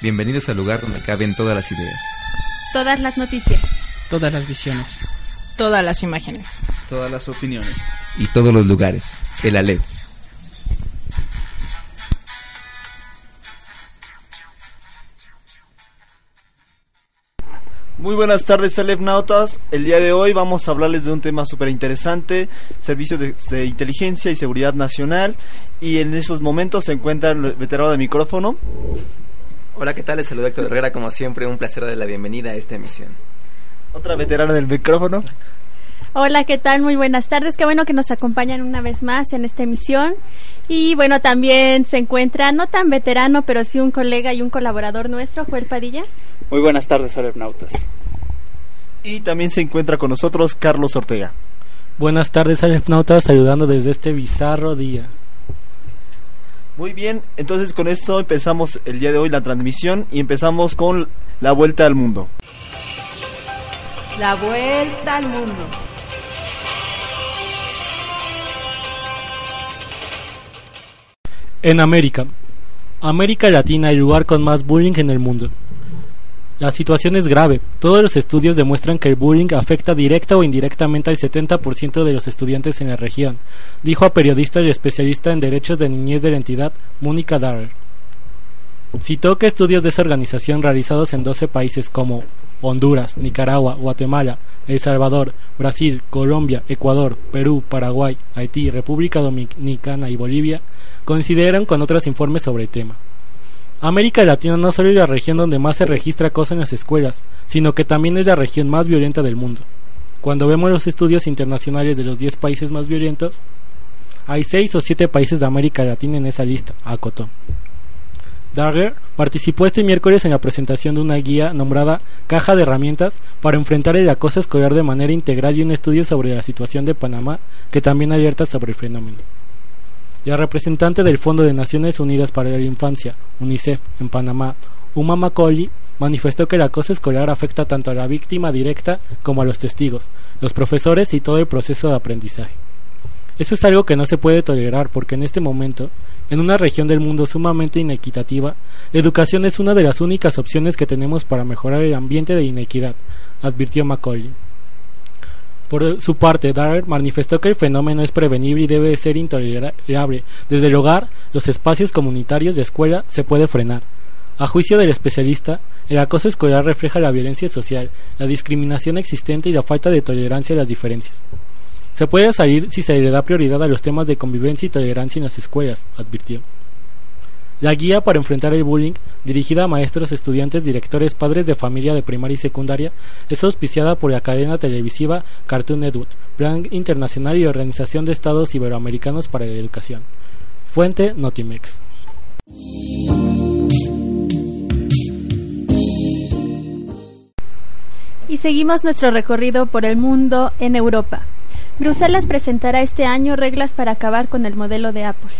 Bienvenidos al lugar donde caben todas las ideas. Todas las noticias. Todas las visiones. Todas las imágenes. Todas las opiniones. Y todos los lugares. El Alep. Muy buenas tardes, Nautas. El día de hoy vamos a hablarles de un tema súper interesante, servicios de, inteligencia y seguridad nacional. Y en esos momentos se encuentra el veterano de micrófono. Hola, ¿qué tal? Les saluda Héctor Herrera, como siempre, un placer de la bienvenida a esta emisión. Otra veterana del micrófono. Hola, ¿qué tal? Muy buenas tardes. Qué bueno que nos acompañan una vez más en esta emisión. Y bueno, también se encuentra, no tan veterano, pero sí un colega y un colaborador nuestro, Joel Padilla. Muy buenas tardes, Alefnautas. Y también se encuentra con nosotros Carlos Ortega. Buenas tardes, Alefnautas, saludando desde este bizarro día. Muy bien, entonces con esto empezamos el día de hoy la transmisión y empezamos con la vuelta al mundo. La vuelta al mundo. En América. América Latina, el lugar con más bullying en el mundo. La situación es grave. Todos los estudios demuestran que el bullying afecta directa o indirectamente al 70% de los estudiantes en la región, dijo a periodista y especialista en derechos de niñez de la entidad, Mónica Darrell. Citó que estudios de esa organización realizados en 12 países como Honduras, Nicaragua, Guatemala, El Salvador, Brasil, Colombia, Ecuador, Perú, Paraguay, Haití, República Dominicana y Bolivia coincideran con otros informes sobre el tema. América Latina no solo es la región donde más se registra acoso en las escuelas, sino que también es la región más violenta del mundo. Cuando vemos los estudios internacionales de los 10 países más violentos, hay 6 o 7 países de América Latina en esa lista, acotó. Dagger participó este miércoles en la presentación de una guía nombrada Caja de Herramientas para enfrentar el acoso escolar de manera integral y un estudio sobre la situación de Panamá que también alerta sobre el fenómeno. La representante del Fondo de Naciones Unidas para la Infancia, UNICEF, en Panamá, Uma Macaulay, manifestó que el acoso escolar afecta tanto a la víctima directa como a los testigos, los profesores y todo el proceso de aprendizaje. Eso es algo que no se puede tolerar porque en este momento, en una región del mundo sumamente inequitativa, la educación es una de las únicas opciones que tenemos para mejorar el ambiente de inequidad, advirtió Macaulay. Por su parte, Darrell manifestó que el fenómeno es prevenible y debe ser intolerable. Desde el hogar, los espacios comunitarios de escuela se puede frenar. A juicio del especialista, el acoso escolar refleja la violencia social, la discriminación existente y la falta de tolerancia a las diferencias. Se puede salir si se le da prioridad a los temas de convivencia y tolerancia en las escuelas, advirtió. La guía para enfrentar el bullying, dirigida a maestros, estudiantes, directores, padres de familia de primaria y secundaria, es auspiciada por la cadena televisiva Cartoon Network, Plan Internacional y Organización de Estados Iberoamericanos para la Educación. Fuente Notimex. Y seguimos nuestro recorrido por el mundo en Europa. Bruselas presentará este año reglas para acabar con el modelo de Apple.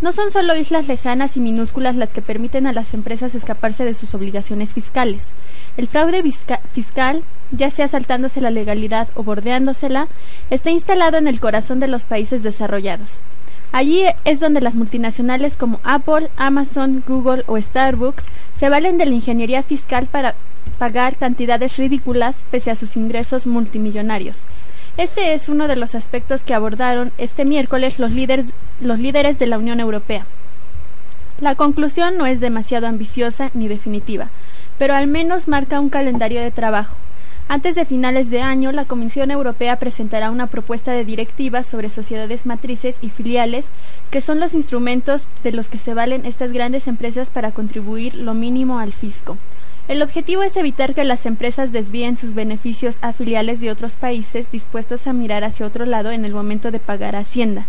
No son solo islas lejanas y minúsculas las que permiten a las empresas escaparse de sus obligaciones fiscales. El fraude fiscal, ya sea saltándose la legalidad o bordeándosela, está instalado en el corazón de los países desarrollados. Allí es donde las multinacionales como Apple, Amazon, Google o Starbucks se valen de la ingeniería fiscal para pagar cantidades ridículas pese a sus ingresos multimillonarios. Este es uno de los aspectos que abordaron este miércoles los líderes, los líderes de la Unión Europea. La conclusión no es demasiado ambiciosa ni definitiva, pero al menos marca un calendario de trabajo. Antes de finales de año, la Comisión Europea presentará una propuesta de directiva sobre sociedades matrices y filiales, que son los instrumentos de los que se valen estas grandes empresas para contribuir lo mínimo al fisco. El objetivo es evitar que las empresas desvíen sus beneficios a filiales de otros países dispuestos a mirar hacia otro lado en el momento de pagar Hacienda.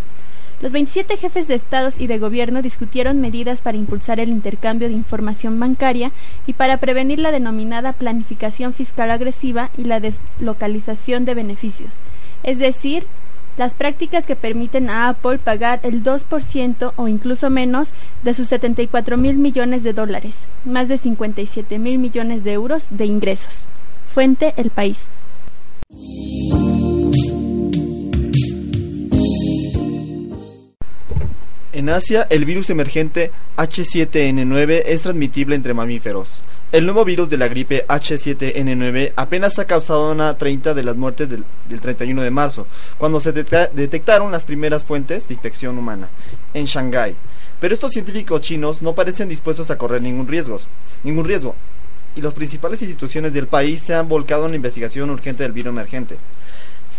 Los 27 jefes de estados y de gobierno discutieron medidas para impulsar el intercambio de información bancaria y para prevenir la denominada planificación fiscal agresiva y la deslocalización de beneficios, es decir, las prácticas que permiten a Apple pagar el 2% o incluso menos de sus 74 mil millones de dólares, más de 57 mil millones de euros de ingresos. Fuente El País. En Asia, el virus emergente H7N9 es transmitible entre mamíferos. El nuevo virus de la gripe H7N9 apenas ha causado una 30 de las muertes del, del 31 de marzo, cuando se detecta- detectaron las primeras fuentes de infección humana en Shanghái. Pero estos científicos chinos no parecen dispuestos a correr ningún riesgo, ningún riesgo, y las principales instituciones del país se han volcado en la investigación urgente del virus emergente.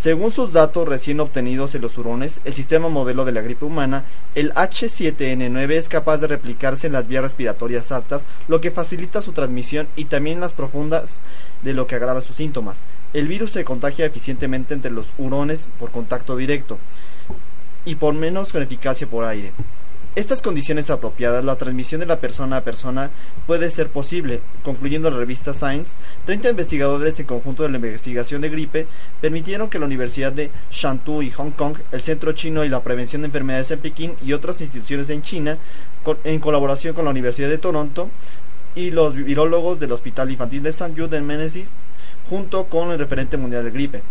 Según sus datos recién obtenidos en los hurones, el sistema modelo de la gripe humana, el H7N9 es capaz de replicarse en las vías respiratorias altas, lo que facilita su transmisión y también las profundas, de lo que agrava sus síntomas. El virus se contagia eficientemente entre los hurones por contacto directo y por menos con eficacia por aire. Estas condiciones apropiadas, la transmisión de la persona a persona puede ser posible. Concluyendo la revista Science, 30 investigadores en conjunto de la investigación de gripe permitieron que la Universidad de Shantou y Hong Kong, el Centro Chino y la Prevención de Enfermedades en Pekín y otras instituciones en China, en colaboración con la Universidad de Toronto y los virólogos del Hospital Infantil de St. Jude en Menzies, junto con el referente mundial de gripe.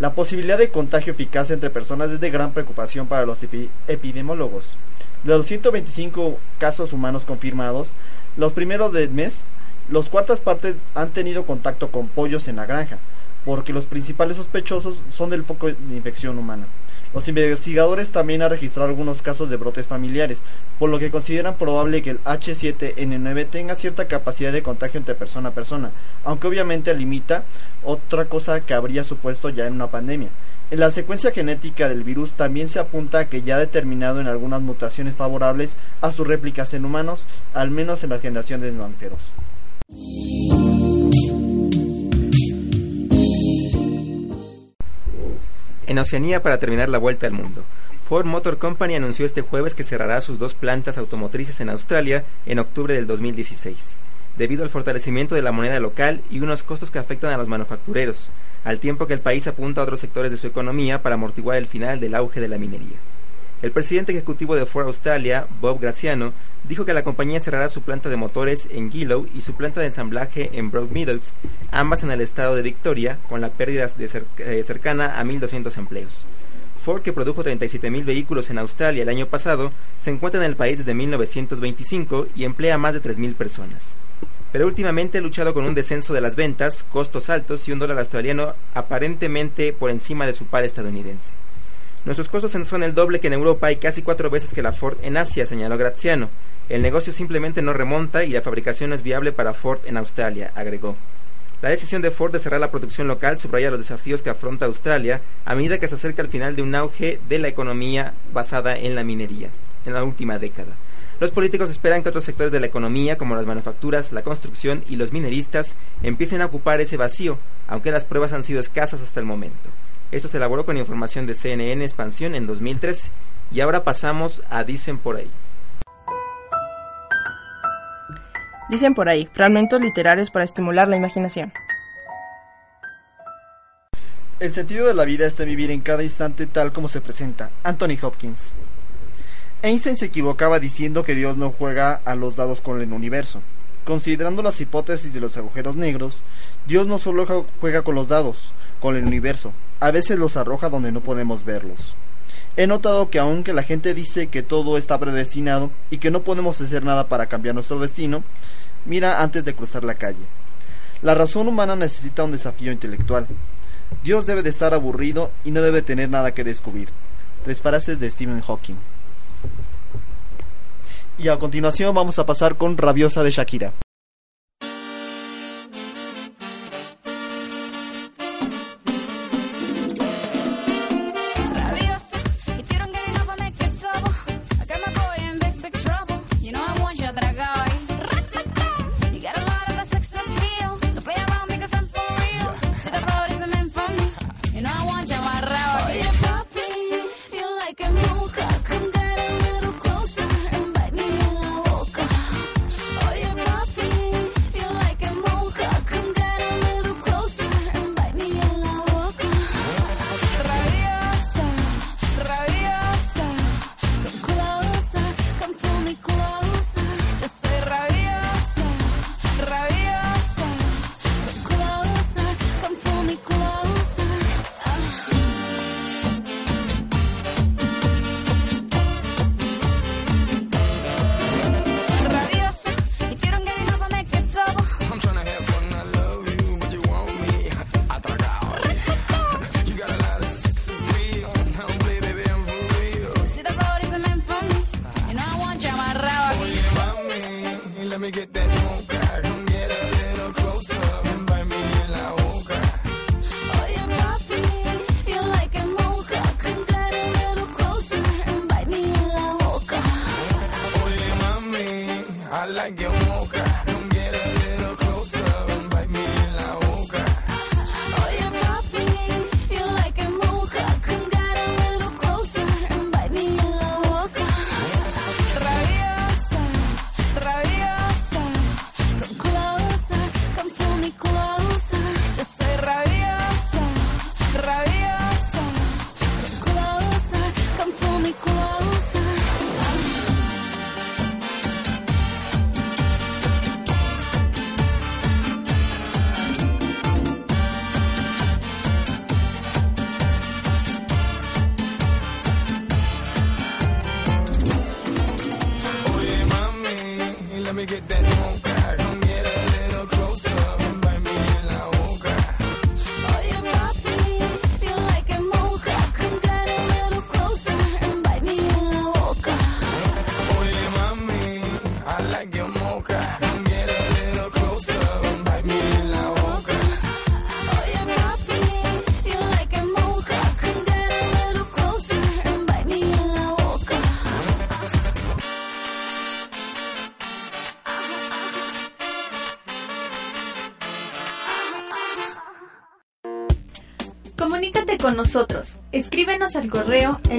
La posibilidad de contagio eficaz entre personas es de gran preocupación para los epi- epidemiólogos. De los 125 casos humanos confirmados, los primeros del mes, los cuartas partes han tenido contacto con pollos en la granja, porque los principales sospechosos son del foco de infección humana. Los investigadores también han registrado algunos casos de brotes familiares, por lo que consideran probable que el H7N9 tenga cierta capacidad de contagio entre persona a persona, aunque obviamente limita otra cosa que habría supuesto ya en una pandemia. En la secuencia genética del virus también se apunta que ya ha determinado en algunas mutaciones favorables a sus réplicas en humanos, al menos en la generación de mamíferos. En Oceanía, para terminar la vuelta al mundo, Ford Motor Company anunció este jueves que cerrará sus dos plantas automotrices en Australia en octubre del 2016, debido al fortalecimiento de la moneda local y unos costos que afectan a los manufactureros, al tiempo que el país apunta a otros sectores de su economía para amortiguar el final del auge de la minería. El presidente ejecutivo de Ford Australia, Bob Graziano, dijo que la compañía cerrará su planta de motores en Gillow y su planta de ensamblaje en Broadmeadows, ambas en el estado de Victoria, con la pérdida de cer- eh, cercana a 1.200 empleos. Ford, que produjo 37.000 vehículos en Australia el año pasado, se encuentra en el país desde 1925 y emplea a más de 3.000 personas. Pero últimamente ha luchado con un descenso de las ventas, costos altos y un dólar australiano aparentemente por encima de su par estadounidense. Nuestros costos son el doble que en Europa y casi cuatro veces que la Ford en Asia, señaló Graziano. El negocio simplemente no remonta y la fabricación es viable para Ford en Australia, agregó. La decisión de Ford de cerrar la producción local subraya los desafíos que afronta Australia a medida que se acerca al final de un auge de la economía basada en la minería en la última década. Los políticos esperan que otros sectores de la economía, como las manufacturas, la construcción y los mineristas, empiecen a ocupar ese vacío, aunque las pruebas han sido escasas hasta el momento. Esto se elaboró con información de CNN Expansión en 2013. Y ahora pasamos a Dicen por ahí. Dicen por ahí, fragmentos literarios para estimular la imaginación. El sentido de la vida está en vivir en cada instante tal como se presenta. Anthony Hopkins. Einstein se equivocaba diciendo que Dios no juega a los dados con el universo. Considerando las hipótesis de los agujeros negros, Dios no solo ju- juega con los dados, con el universo, a veces los arroja donde no podemos verlos. He notado que aunque la gente dice que todo está predestinado y que no podemos hacer nada para cambiar nuestro destino, mira antes de cruzar la calle. La razón humana necesita un desafío intelectual. Dios debe de estar aburrido y no debe tener nada que descubrir. Tres frases de Stephen Hawking. Y a continuación vamos a pasar con Rabiosa de Shakira. Let me get that mocha. Come get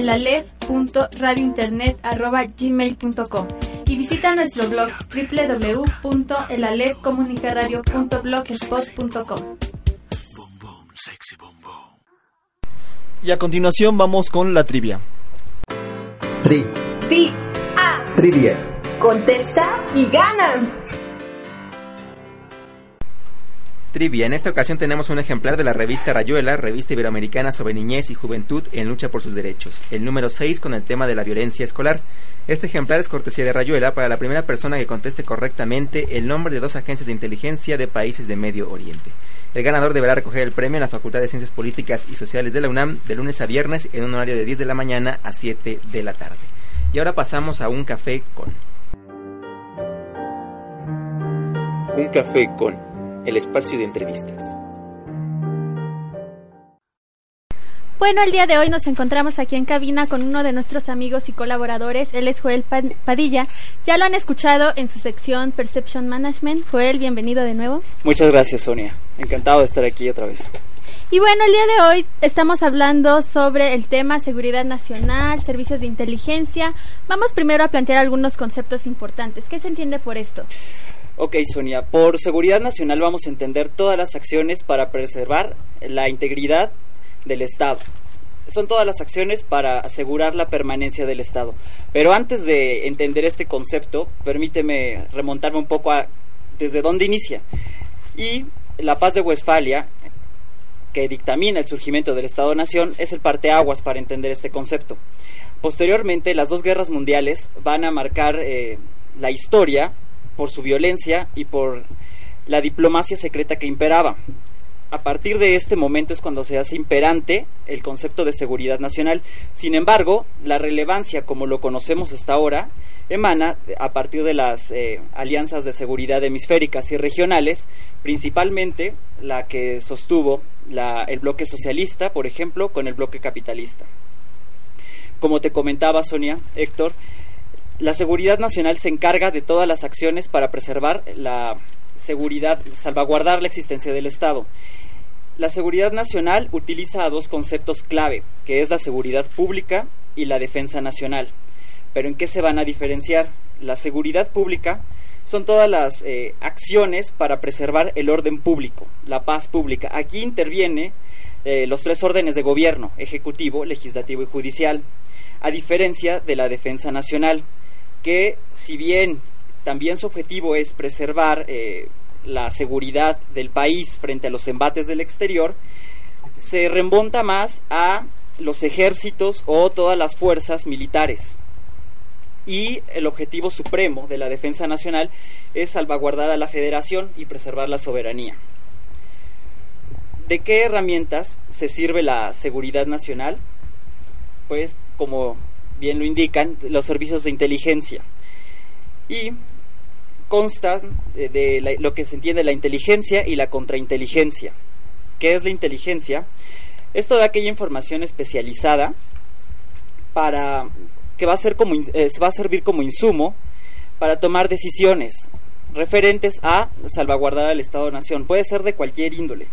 en la gmail.com y visita nuestro blog www.elalevcomunicaradio.blogspot.com. Y a continuación vamos con la trivia. Tri. Ti, Trivia. contesta y ganan. Trivia. En esta ocasión tenemos un ejemplar de la revista Rayuela, revista iberoamericana sobre niñez y juventud en lucha por sus derechos. El número 6 con el tema de la violencia escolar. Este ejemplar es cortesía de Rayuela para la primera persona que conteste correctamente el nombre de dos agencias de inteligencia de países de Medio Oriente. El ganador deberá recoger el premio en la Facultad de Ciencias Políticas y Sociales de la UNAM de lunes a viernes en un horario de 10 de la mañana a 7 de la tarde. Y ahora pasamos a un café con. Un café con el espacio de entrevistas. Bueno, el día de hoy nos encontramos aquí en cabina con uno de nuestros amigos y colaboradores. Él es Joel Pa- Padilla. Ya lo han escuchado en su sección Perception Management. Joel, bienvenido de nuevo. Muchas gracias, Sonia. Encantado de estar aquí otra vez. Y bueno, el día de hoy estamos hablando sobre el tema seguridad nacional, servicios de inteligencia. Vamos primero a plantear algunos conceptos importantes. ¿Qué se entiende por esto? Ok, Sonia. Por seguridad nacional vamos a entender todas las acciones para preservar la integridad del Estado. Son todas las acciones para asegurar la permanencia del Estado. Pero antes de entender este concepto, permíteme remontarme un poco a desde dónde inicia. Y la paz de Westfalia, que dictamina el surgimiento del Estado-Nación, es el parteaguas para entender este concepto. Posteriormente, las dos guerras mundiales van a marcar eh, la historia por su violencia y por la diplomacia secreta que imperaba. A partir de este momento es cuando se hace imperante el concepto de seguridad nacional. Sin embargo, la relevancia como lo conocemos hasta ahora emana a partir de las eh, alianzas de seguridad hemisféricas y regionales, principalmente la que sostuvo el bloque socialista, por ejemplo, con el bloque capitalista. Como te comentaba Sonia, Héctor, la seguridad nacional se encarga de todas las acciones para preservar la seguridad, salvaguardar la existencia del Estado. La seguridad nacional utiliza a dos conceptos clave, que es la seguridad pública y la defensa nacional. Pero ¿en qué se van a diferenciar? La seguridad pública son todas las eh, acciones para preservar el orden público, la paz pública. Aquí interviene eh, los tres órdenes de gobierno, ejecutivo, legislativo y judicial, a diferencia de la defensa nacional, que si bien también su objetivo es preservar eh, la seguridad del país frente a los embates del exterior, se remonta más a los ejércitos o todas las fuerzas militares. Y el objetivo supremo de la defensa nacional es salvaguardar a la federación y preservar la soberanía. ¿De qué herramientas se sirve la seguridad nacional? Pues, como bien lo indican, los servicios de inteligencia. Y constan de la- lo que se entiende la inteligencia y la contrainteligencia. ¿Qué es la inteligencia? Es toda aquella información especializada para que va a ser como va a servir como insumo para tomar decisiones referentes a salvaguardar al Estado Nación. Puede ser de cualquier índole.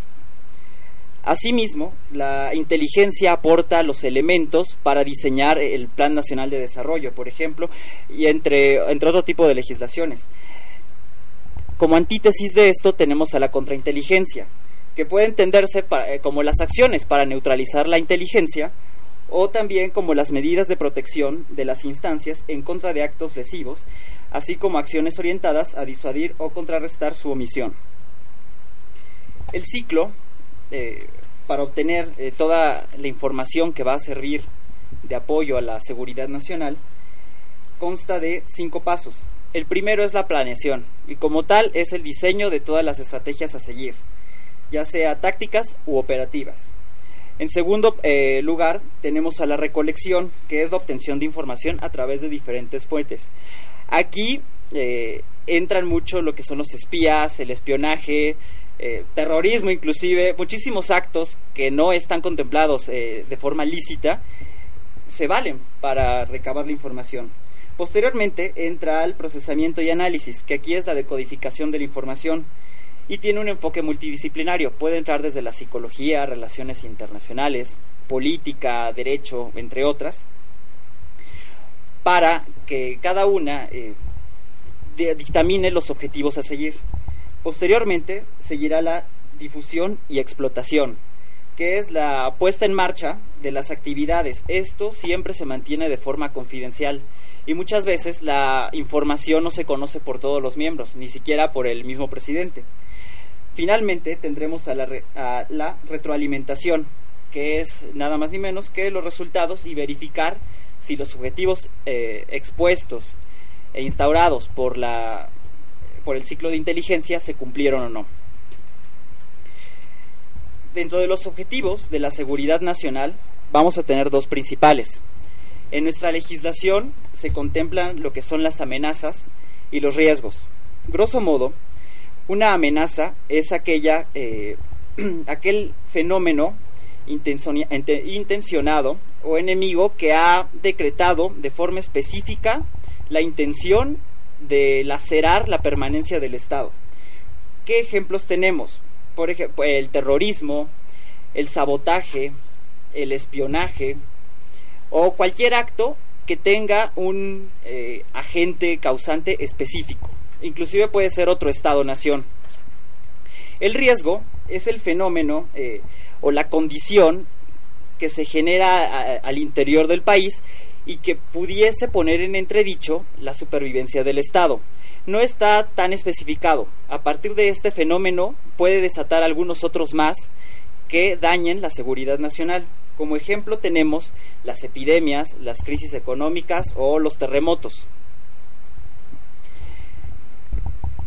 Asimismo, la inteligencia aporta los elementos para diseñar el Plan Nacional de Desarrollo, por ejemplo, y entre, entre otro tipo de legislaciones. Como antítesis de esto tenemos a la contrainteligencia, que puede entenderse eh, como las acciones para neutralizar la inteligencia o también como las medidas de protección de las instancias en contra de actos lesivos, así como acciones orientadas a disuadir o contrarrestar su omisión. El ciclo, eh, para obtener eh, toda la información que va a servir de apoyo a la seguridad nacional, consta de cinco pasos. El primero es la planeación y como tal es el diseño de todas las estrategias a seguir, ya sea tácticas u operativas. En segundo eh, lugar, tenemos a la recolección, que es la obtención de información a través de diferentes fuentes. Aquí entran mucho lo que son los espías, el espionaje, eh, terrorismo inclusive, muchísimos actos que no están contemplados eh, de forma lícita, se valen para recabar la información. Posteriormente entra el procesamiento y análisis, que aquí es la decodificación de la información y tiene un enfoque multidisciplinario. Puede entrar desde la psicología, relaciones internacionales, política, derecho, entre otras, para que cada una eh, dictamine los objetivos a seguir. Posteriormente seguirá la difusión y explotación, que es la puesta en marcha de las actividades. Esto siempre se mantiene de forma confidencial y muchas veces la información no se conoce por todos los miembros, ni siquiera por el mismo presidente. Finalmente tendremos a la, retroalimentación, que es nada más ni menos que los resultados y verificar si los objetivos eh, expuestos e instaurados por, la, por el ciclo de inteligencia se cumplieron o no. Dentro de los objetivos de la seguridad nacional vamos a tener dos principales. En nuestra legislación se contemplan lo que son las amenazas y los riesgos. Grosso modo, una amenaza es aquella, eh, aquel fenómeno intencionado o enemigo que ha decretado de forma específica la intención de lacerar la permanencia del Estado. ¿Qué ejemplos tenemos? Por ejemplo, el terrorismo, el sabotaje, el espionaje o cualquier acto que tenga un eh, agente causante específico. Inclusive puede ser otro Estado-nación. El riesgo es el fenómeno eh, o la condición que se genera al interior del país y que pudiese poner en entredicho la supervivencia del Estado. No está tan especificado. A partir de este fenómeno puede desatar algunos otros más que dañen la seguridad nacional. Como ejemplo tenemos las epidemias, las crisis económicas o los terremotos.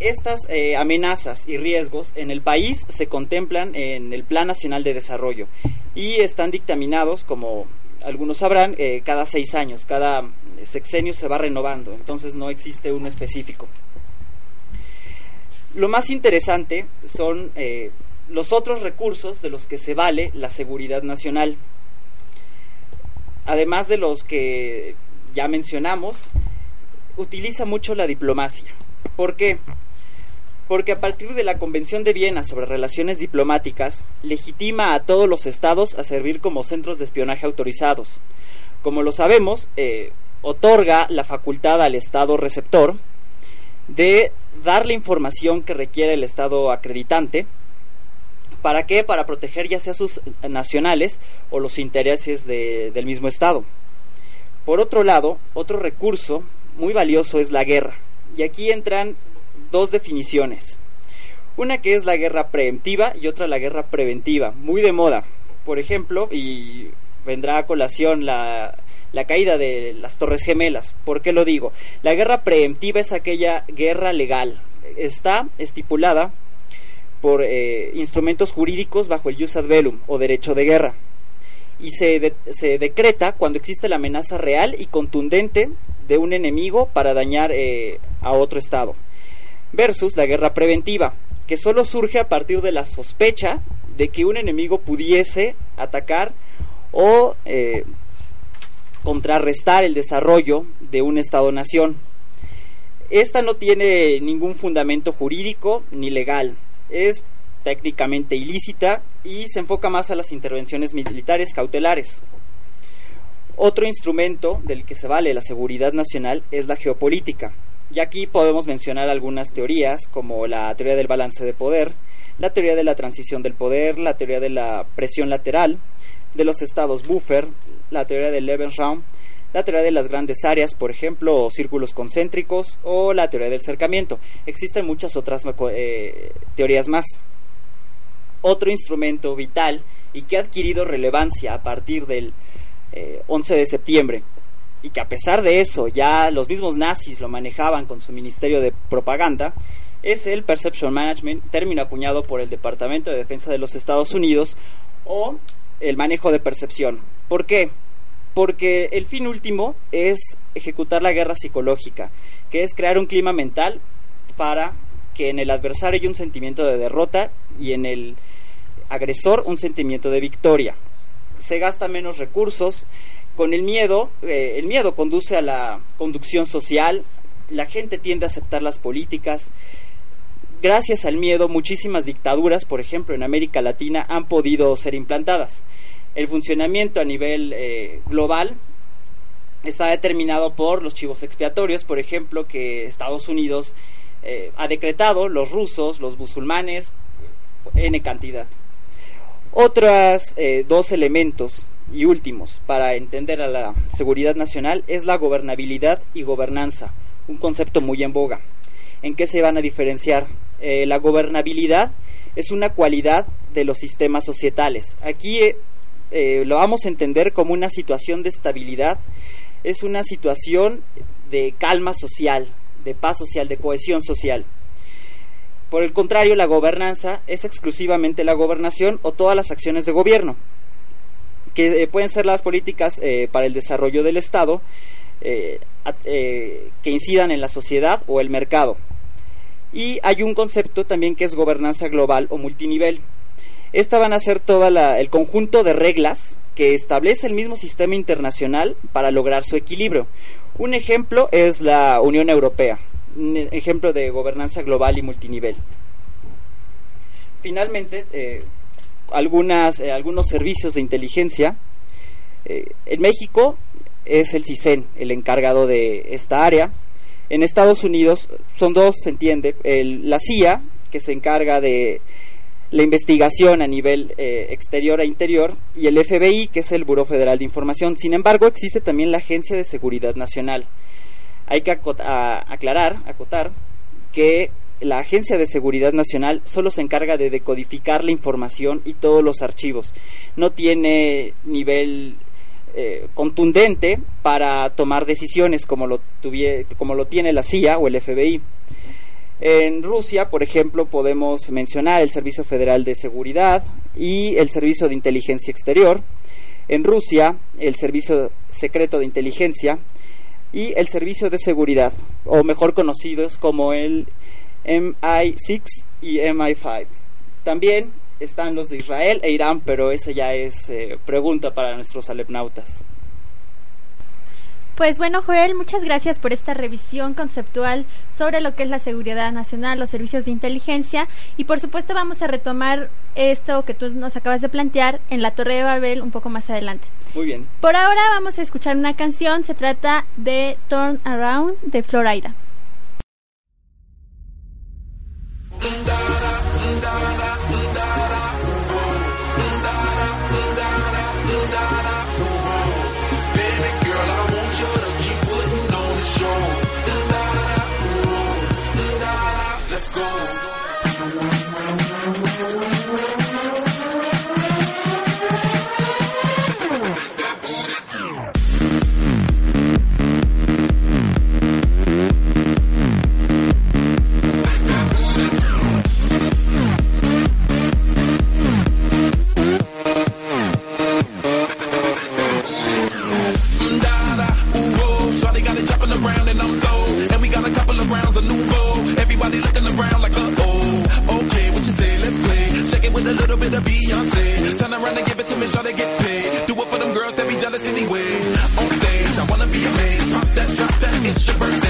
Estas eh, amenazas y riesgos en el país se contemplan en el Plan Nacional de Desarrollo y están dictaminados, como algunos sabrán, eh, cada seis años. Cada sexenio se va renovando, entonces no existe uno específico. Lo más interesante son eh, los otros recursos de los que se vale la seguridad nacional. Además de los que ya mencionamos, utiliza mucho la diplomacia. ¿Por qué? Porque a partir de la Convención de Viena sobre Relaciones Diplomáticas, legitima a todos los estados a servir como centros de espionaje autorizados. Como lo sabemos, eh, otorga la facultad al estado receptor de dar la información que requiere el estado acreditante. ¿Para qué? Para proteger ya sea sus nacionales o los intereses de- del mismo estado. Por otro lado, otro recurso muy valioso es la guerra. Y aquí entran dos definiciones. Una que es la guerra preemptiva y otra la guerra preventiva, muy de moda. Por ejemplo, y vendrá a colación la, la caída de las Torres Gemelas. ¿Por qué lo digo? La guerra preemptiva es aquella guerra legal. Está estipulada por eh, instrumentos jurídicos bajo el jus ad bellum o derecho de guerra y se, de- se decreta cuando existe la amenaza real y contundente de un enemigo para dañar eh, a otro estado. Versus la guerra preventiva, que solo surge a partir de la sospecha de que un enemigo pudiese atacar o eh, contrarrestar el desarrollo de un Estado-nación. Esta no tiene ningún fundamento jurídico ni legal. Es técnicamente ilícita y se enfoca más a las intervenciones militares cautelares. Otro instrumento del que se vale la seguridad nacional es la geopolítica. Y aquí podemos mencionar algunas teorías como la teoría del balance de poder, la teoría de la transición del poder, la teoría de la presión lateral, de los estados buffer, la teoría del Lebensraum, la teoría de las grandes áreas, por ejemplo, círculos concéntricos, o la teoría del cercamiento. Existen muchas otras eh, teorías más. Otro instrumento vital y que ha adquirido relevancia a partir del eh, 11 de septiembre y que a pesar de eso ya los mismos nazis lo manejaban con su ministerio de propaganda, es el Perception Management, término acuñado por el Departamento de Defensa de los Estados Unidos, o el manejo de percepción. ¿Por qué? Porque el fin último es ejecutar la guerra psicológica, que es crear un clima mental para que en el adversario haya un sentimiento de derrota y en el agresor un sentimiento de victoria. Se gasta menos recursos, con el miedo, eh, el miedo conduce a la conducción social, la gente tiende a aceptar las políticas. Gracias al miedo, muchísimas dictaduras, por ejemplo, en América Latina, han podido ser implantadas. El funcionamiento a nivel eh, global está determinado por los chivos expiatorios, por ejemplo, que Estados Unidos eh, ha decretado, los rusos, los musulmanes, N cantidad. Otros dos elementos y últimos para entender a la seguridad nacional es la gobernabilidad y gobernanza, un concepto muy en boga. ¿En qué se van a diferenciar? Eh, la gobernabilidad es una cualidad de los sistemas societales. Aquí eh, eh, lo vamos a entender como una situación de estabilidad, es una situación de calma social, de paz social, de cohesión social. Por el contrario, la gobernanza es exclusivamente la gobernación o todas las acciones de gobierno que eh, pueden ser las políticas eh, para el desarrollo del Estado eh, que incidan en la sociedad o el mercado. Y hay un concepto también que es gobernanza global o multinivel. Esta van a ser todo el conjunto de reglas que establece el mismo sistema internacional para lograr su equilibrio. Un ejemplo es la Unión Europea, un ejemplo de gobernanza global y multinivel. Finalmente, algunas, eh, algunos servicios de inteligencia. Eh, en México es el CISEN el encargado de esta área. En Estados Unidos son dos, se entiende, el, la CIA, que se encarga de la investigación a nivel eh, exterior e interior, y el FBI, que es el Buró Federal de Información. Sin embargo, existe también la Agencia de Seguridad Nacional. Hay que aclarar, acotar, que la Agencia de Seguridad Nacional solo se encarga de decodificar la información y todos los archivos. No tiene nivel eh, contundente para tomar decisiones como lo, como lo tiene la CIA o el FBI. En Rusia, por ejemplo, podemos mencionar el Servicio Federal de Seguridad y el Servicio de Inteligencia Exterior. En Rusia, el Servicio Secreto de Inteligencia y el Servicio de Seguridad, o mejor conocidos como el MI6 y MI5. También están los de Israel e Irán, pero esa ya es eh, pregunta para nuestros alepnautas. Pues bueno, Joel, muchas gracias por esta revisión conceptual sobre lo que es la seguridad nacional, los servicios de inteligencia y por supuesto vamos a retomar esto que tú nos acabas de plantear en la Torre de Babel un poco más adelante. Muy bien. Por ahora vamos a escuchar una canción, se trata de Turn Around de Florida. and I around and give it to me, y'all. to get paid. Do it for them girls that be jealous anyway. On stage, I wanna be a maid. Pop that, drop that, it's your birthday.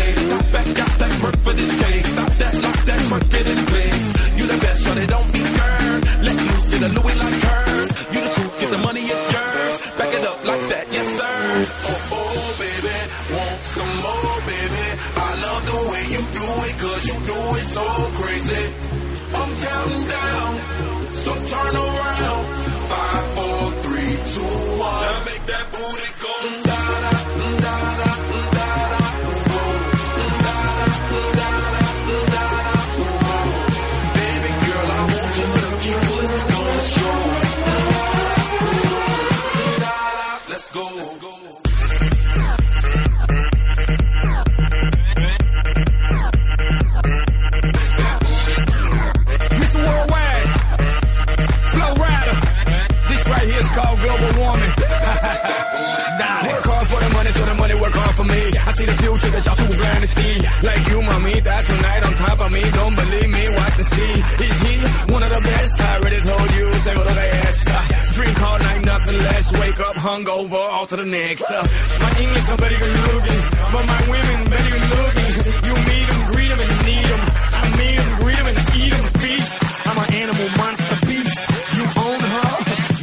Hungover, all to the next. Uh, my English not very good looking, but my women very good looking. You meet 'em, greet 'em, and need 'em. I meet 'em, greet 'em, and eat 'em, feast. I'm an animal monster beast. You own her,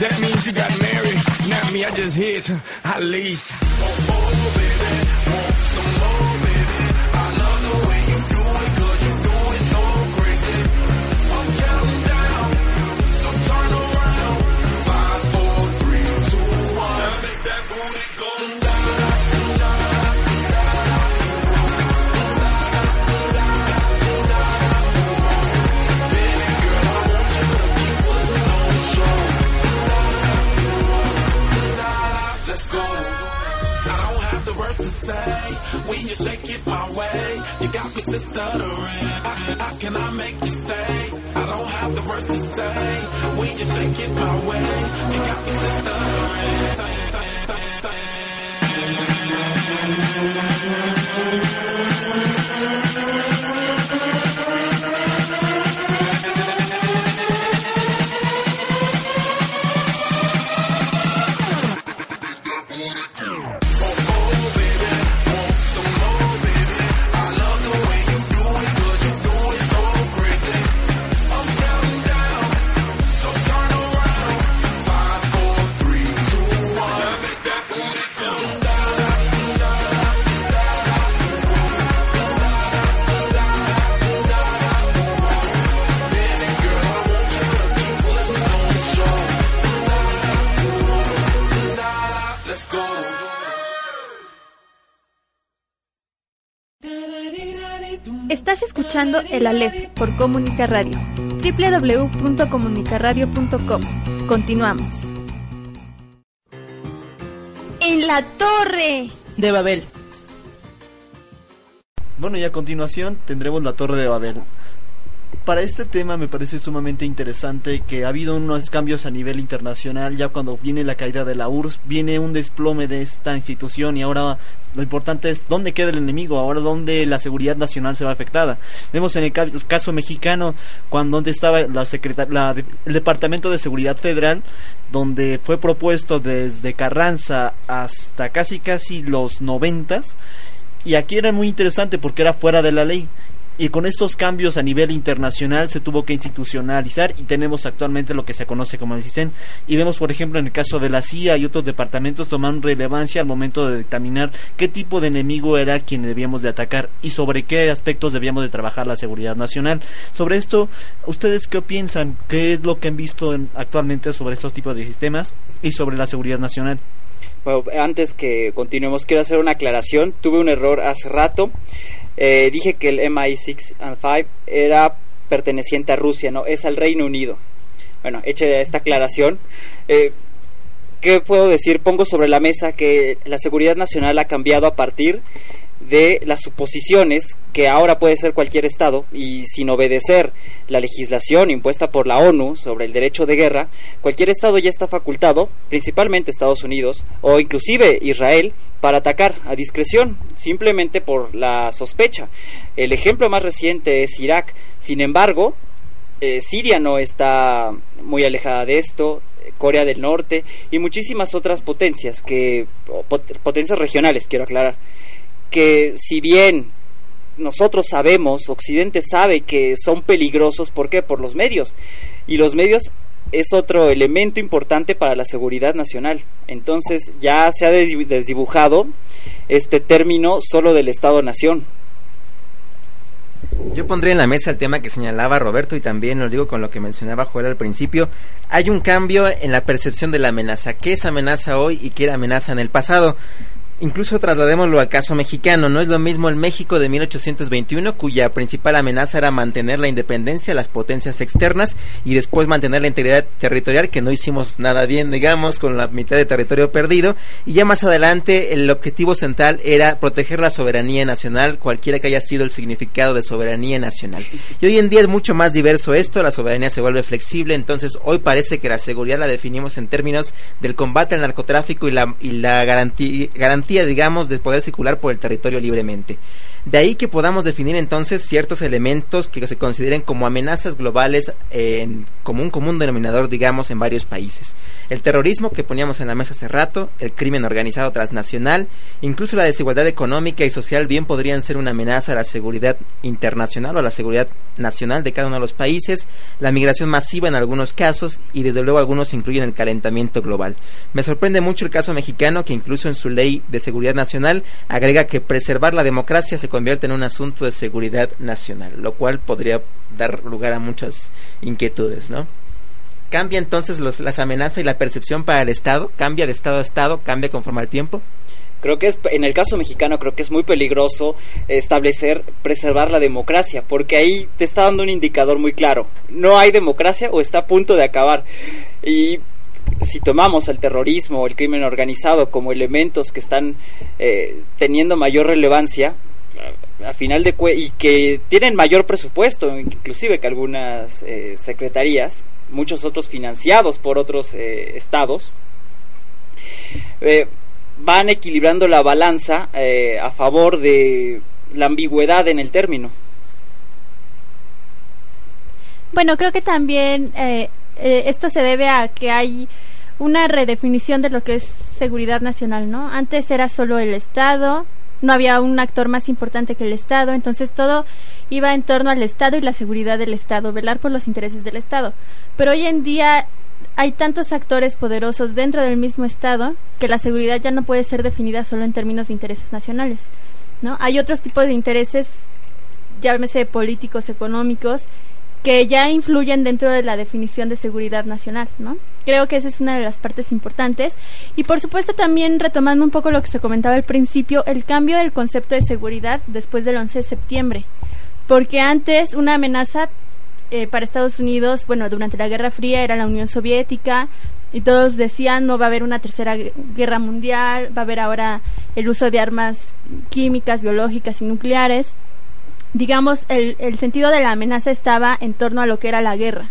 that means you got married. Not me, I just hit, at least. Let's say when you shake it my way. You got me stuttering. How, how can I make you stay? I don't have the words to say when you shake it my way. You got me Let's escuchando El Aleph por Comunica Radio. www.comunicaradio.com. Continuamos. En la torre. De Babel. Bueno, y a continuación tendremos la Torre de Babel. Para este tema me parece sumamente interesante que ha habido unos cambios a nivel internacional, ya cuando viene la caída de la URSS, viene un desplome de esta institución y ahora lo importante es dónde queda el enemigo, ahora dónde la seguridad nacional se va afectada. Vemos en el ca- caso mexicano, cuando donde estaba la la- el Departamento de Seguridad Federal, donde fue propuesto desde Carranza hasta casi casi los noventas, y aquí era muy interesante porque era fuera de la ley. Y con estos cambios a nivel internacional se tuvo que institucionalizar y tenemos actualmente lo que se conoce como el CISEN. Y vemos, por ejemplo, en el caso de la CIA y otros departamentos toman relevancia al momento de determinar qué tipo de enemigo era quien debíamos de atacar y sobre qué aspectos debíamos de trabajar la seguridad nacional. Sobre esto, ¿ustedes qué piensan? ¿Qué es lo que han visto en- actualmente sobre estos tipos de sistemas y sobre la seguridad nacional? Bueno, antes que continuemos, quiero hacer una aclaración. Tuve un error hace rato. Eh, dije que el MI6 and 5 era perteneciente a Rusia, no, es al Reino Unido. Bueno, hecha esta aclaración. Eh, ¿Qué puedo decir? Pongo sobre la mesa que la seguridad nacional ha cambiado a partir de las suposiciones que ahora puede ser cualquier Estado y sin obedecer la legislación impuesta por la ONU sobre el derecho de guerra, cualquier Estado ya está facultado, principalmente Estados Unidos o inclusive Israel, para atacar a discreción, simplemente por la sospecha. El ejemplo más reciente es Irak. Sin embargo, eh, Siria no está muy alejada de esto, Corea del Norte y muchísimas otras potencias que potencias regionales, quiero aclarar, que si bien nosotros sabemos, Occidente sabe que son peligrosos, ¿por qué? Por los medios. Y los medios es otro elemento importante para la seguridad nacional. Entonces ya se ha desdi- desdibujado este término solo del Estado-Nación. Yo pondría en la mesa el tema que señalaba Roberto y también lo digo con lo que mencionaba Joel al principio. Hay un cambio en la percepción de la amenaza. ¿Qué es amenaza hoy y qué era amenaza en el pasado? Incluso trasladémoslo al caso mexicano, no es lo mismo el México de 1821, cuya principal amenaza era mantener la independencia de las potencias externas y después mantener la integridad territorial, que no hicimos nada bien, digamos, con la mitad de territorio perdido. Y ya más adelante el objetivo central era proteger la soberanía nacional, cualquiera que haya sido el significado de soberanía nacional. Y hoy en día es mucho más diverso esto, la soberanía se vuelve flexible, entonces hoy parece que la seguridad la definimos en términos del combate al narcotráfico y la, y la garantía, digamos, de poder circular por el territorio libremente. De ahí que podamos definir entonces ciertos elementos que se consideren como amenazas globales en, como un común denominador, digamos, en varios países. El terrorismo que poníamos en la mesa hace rato, el crimen organizado transnacional, incluso la desigualdad económica y social bien podrían ser una amenaza a la seguridad internacional o a la seguridad nacional de cada uno de los países, la migración masiva en algunos casos y desde luego algunos incluyen el calentamiento global. Me sorprende mucho el caso mexicano que incluso en su ley de seguridad nacional agrega que preservar la democracia se convierte en un asunto de seguridad nacional, lo cual podría dar lugar a muchas inquietudes, ¿no? ¿Cambia entonces los, las amenazas y la percepción para el Estado? ¿Cambia de Estado a Estado? ¿Cambia conforme al tiempo? Creo que es, en el caso mexicano creo que es muy peligroso establecer, preservar la democracia, porque ahí te está dando un indicador muy claro. No hay democracia o está a punto de acabar. Y si tomamos el terrorismo o el crimen organizado como elementos que están eh, teniendo mayor relevancia, a final de y que tienen mayor presupuesto, inclusive que algunas eh, secretarías, muchos otros financiados por otros eh, estados, eh, van equilibrando la balanza eh, a favor de la ambigüedad en el término. Bueno, creo que también esto se debe a que hay una redefinición de lo que es seguridad nacional, ¿no? Antes era solo el Estado, no había un actor más importante que el Estado, entonces todo iba en torno al Estado y la seguridad del Estado, velar por los intereses del Estado. Pero hoy en día hay tantos actores poderosos dentro del mismo Estado que la seguridad ya no puede ser definida solo en términos de intereses nacionales, ¿no? Hay otros tipos de intereses, llámese políticos, económicos, que ya influyen dentro de la definición de seguridad nacional, ¿no? Creo que esa es una de las partes importantes. Y por supuesto también retomando un poco lo que se comentaba al principio, el cambio del concepto de seguridad después del 11 de septiembre. Porque antes una amenaza eh, para Estados Unidos, bueno, durante la Guerra Fría era la Unión Soviética y todos decían no va a haber una tercera guerra mundial, va a haber ahora el uso de armas químicas, biológicas y nucleares digamos, el, el, sentido de la amenaza estaba en torno a lo que era la guerra.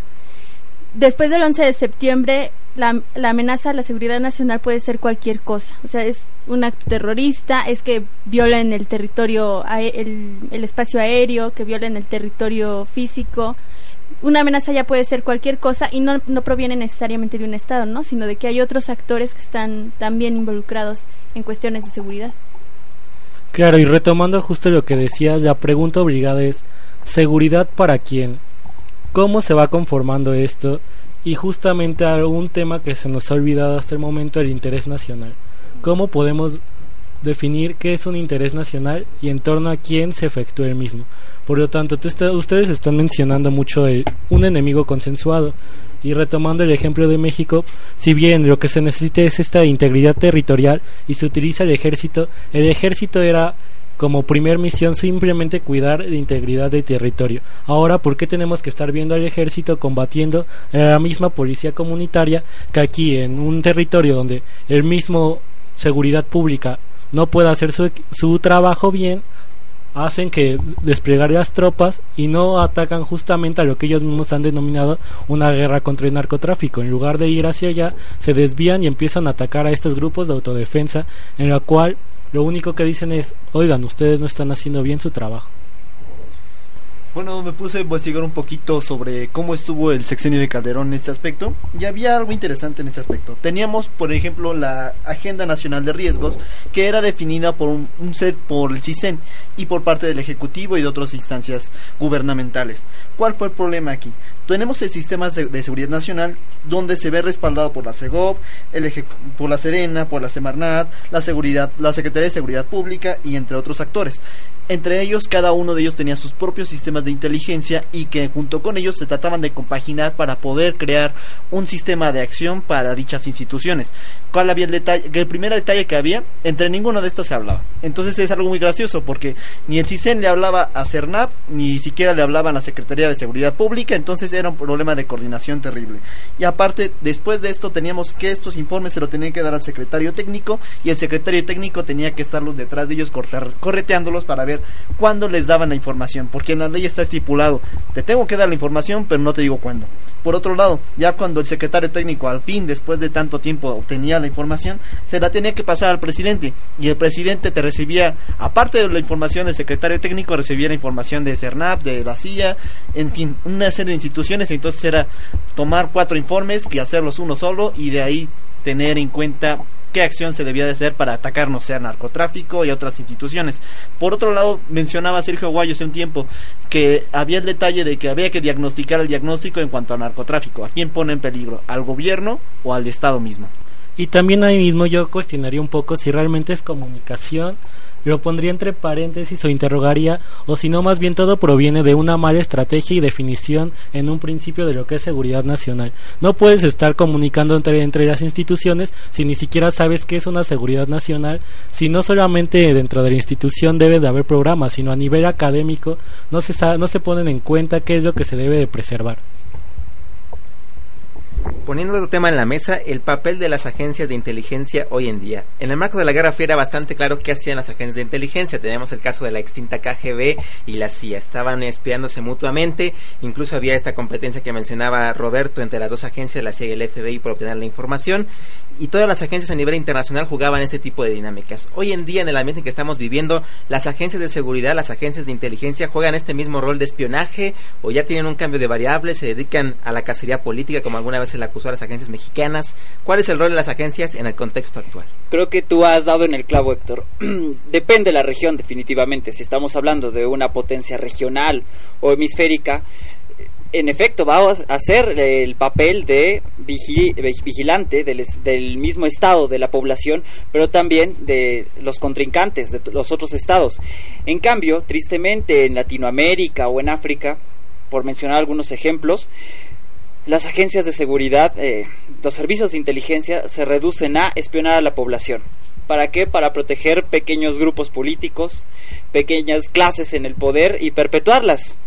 Después del 11 de septiembre, la, la, amenaza a la seguridad nacional puede ser cualquier cosa. O sea, es un acto terrorista, es que violen el territorio, el, el espacio aéreo, que violen el territorio físico. Una amenaza ya puede ser cualquier cosa y no, no proviene necesariamente de un Estado, ¿no? Sino de que hay otros actores que están también involucrados en cuestiones de seguridad. Claro, y retomando justo lo que decías, la pregunta obligada es, ¿seguridad para quién? ¿Cómo se va conformando esto? Y justamente algún tema que se nos ha olvidado hasta el momento, el interés nacional. ¿Cómo podemos definir qué es un interés nacional y en torno a quién se efectúa el mismo? Por lo tanto, ustedes están mencionando mucho el, un enemigo consensuado. Y retomando el ejemplo de México, si bien lo que se necesita es esta integridad territorial y se utiliza el ejército, el ejército era como primer misión simplemente cuidar la integridad del territorio. Ahora, ¿por qué tenemos que estar viendo al ejército combatiendo a la misma policía comunitaria que aquí en un territorio donde el mismo seguridad pública no puede hacer su, su trabajo bien? Hacen que desplegar las tropas y no atacan justamente a lo que ellos mismos han denominado una guerra contra el narcotráfico. En lugar de ir hacia allá, se desvían y empiezan a atacar a estos grupos de autodefensa, en la cual lo único que dicen es, oigan, ustedes no están haciendo bien su trabajo. Bueno, me puse a investigar un poquito sobre cómo estuvo el sexenio de Calderón en este aspecto y había algo interesante en este aspecto. Teníamos, por ejemplo, la Agenda Nacional de Riesgos que era definida por un, un ser por el CISEN y por parte del Ejecutivo y de otras instancias gubernamentales. ¿Cuál fue el problema aquí? Tenemos el sistema de, seguridad nacional donde se ve respaldado por la CEGOP, el por la Sedena, por la Semarnat, la seguridad, la Secretaría de Seguridad Pública y entre otros actores. Entre ellos, cada uno de ellos tenía sus propios sistemas de inteligencia y que junto con ellos se trataban de compaginar para poder crear un sistema de acción para dichas instituciones. ¿Cuál había el detalle? El primer detalle que había, entre ninguno de estos se hablaba. Entonces es algo muy gracioso porque ni el CISEN le hablaba a CERNAP, ni siquiera le hablaban a la Secretaría de Seguridad Pública, entonces era un problema de coordinación terrible. Y aparte, después de esto teníamos que estos informes se lo tenían que dar al secretario técnico y el secretario técnico tenía que estarlos detrás de ellos correteándolos para ver saber cuándo les daban la información, porque en la ley está estipulado, te tengo que dar la información, pero no te digo cuándo. Por otro lado, ya cuando el secretario técnico al fin, después de tanto tiempo, obtenía la información, se la tenía que pasar al presidente y el presidente te recibía, aparte de la información del secretario técnico, recibía la información de CERNAP, de la CIA, en fin, una serie de instituciones, entonces era tomar cuatro informes y hacerlos uno solo y de ahí tener en cuenta qué acción se debía de hacer para atacar, no sea narcotráfico y otras instituciones. Por otro lado, mencionaba Sergio Guayo hace un tiempo que había el detalle de que había que diagnosticar el diagnóstico en cuanto a narcotráfico. ¿A quién pone en peligro? ¿Al gobierno o al Estado mismo? Y también ahí mismo yo cuestionaría un poco si realmente es comunicación, lo pondría entre paréntesis o interrogaría, o si no más bien todo proviene de una mala estrategia y definición en un principio de lo que es seguridad nacional. No puedes estar comunicando entre, las instituciones si ni siquiera sabes qué es una seguridad nacional, si no solamente dentro de la institución debe de haber programas, sino a nivel académico no se, no se ponen en cuenta qué es lo que se debe de preservar. Poniendo otro tema en la mesa, el papel de las agencias de inteligencia hoy en día. En el marco de la Guerra Fría era bastante claro qué hacían las agencias de inteligencia. Tenemos el caso de la extinta KGB y la CIA. Estaban espiándose mutuamente. Incluso había esta competencia que mencionaba Roberto entre las dos agencias, la CIA y el FBI, por obtener la información. Y todas las agencias a nivel internacional jugaban este tipo de dinámicas. Hoy en día, en el ambiente en que estamos viviendo, las agencias de seguridad, las agencias de inteligencia juegan este mismo rol de espionaje o ya tienen un cambio de variables, se dedican a la cacería política, como alguna vez se le acusó a las agencias mexicanas. ¿Cuál es el rol de las agencias en el contexto actual? Creo que tú has dado en el clavo, Héctor. Depende de la región, definitivamente. Si estamos hablando de una potencia regional o hemisférica, en efecto va a ser el papel de vigi- vigilante del, del mismo estado de la población, pero también de los contrincantes de los otros estados. En cambio, tristemente en Latinoamérica o en África, por mencionar algunos ejemplos, las agencias de seguridad, eh, los servicios de inteligencia se reducen a espionar a la población. ¿Para qué? Para proteger pequeños grupos políticos, pequeñas clases en el poder y perpetuarlas.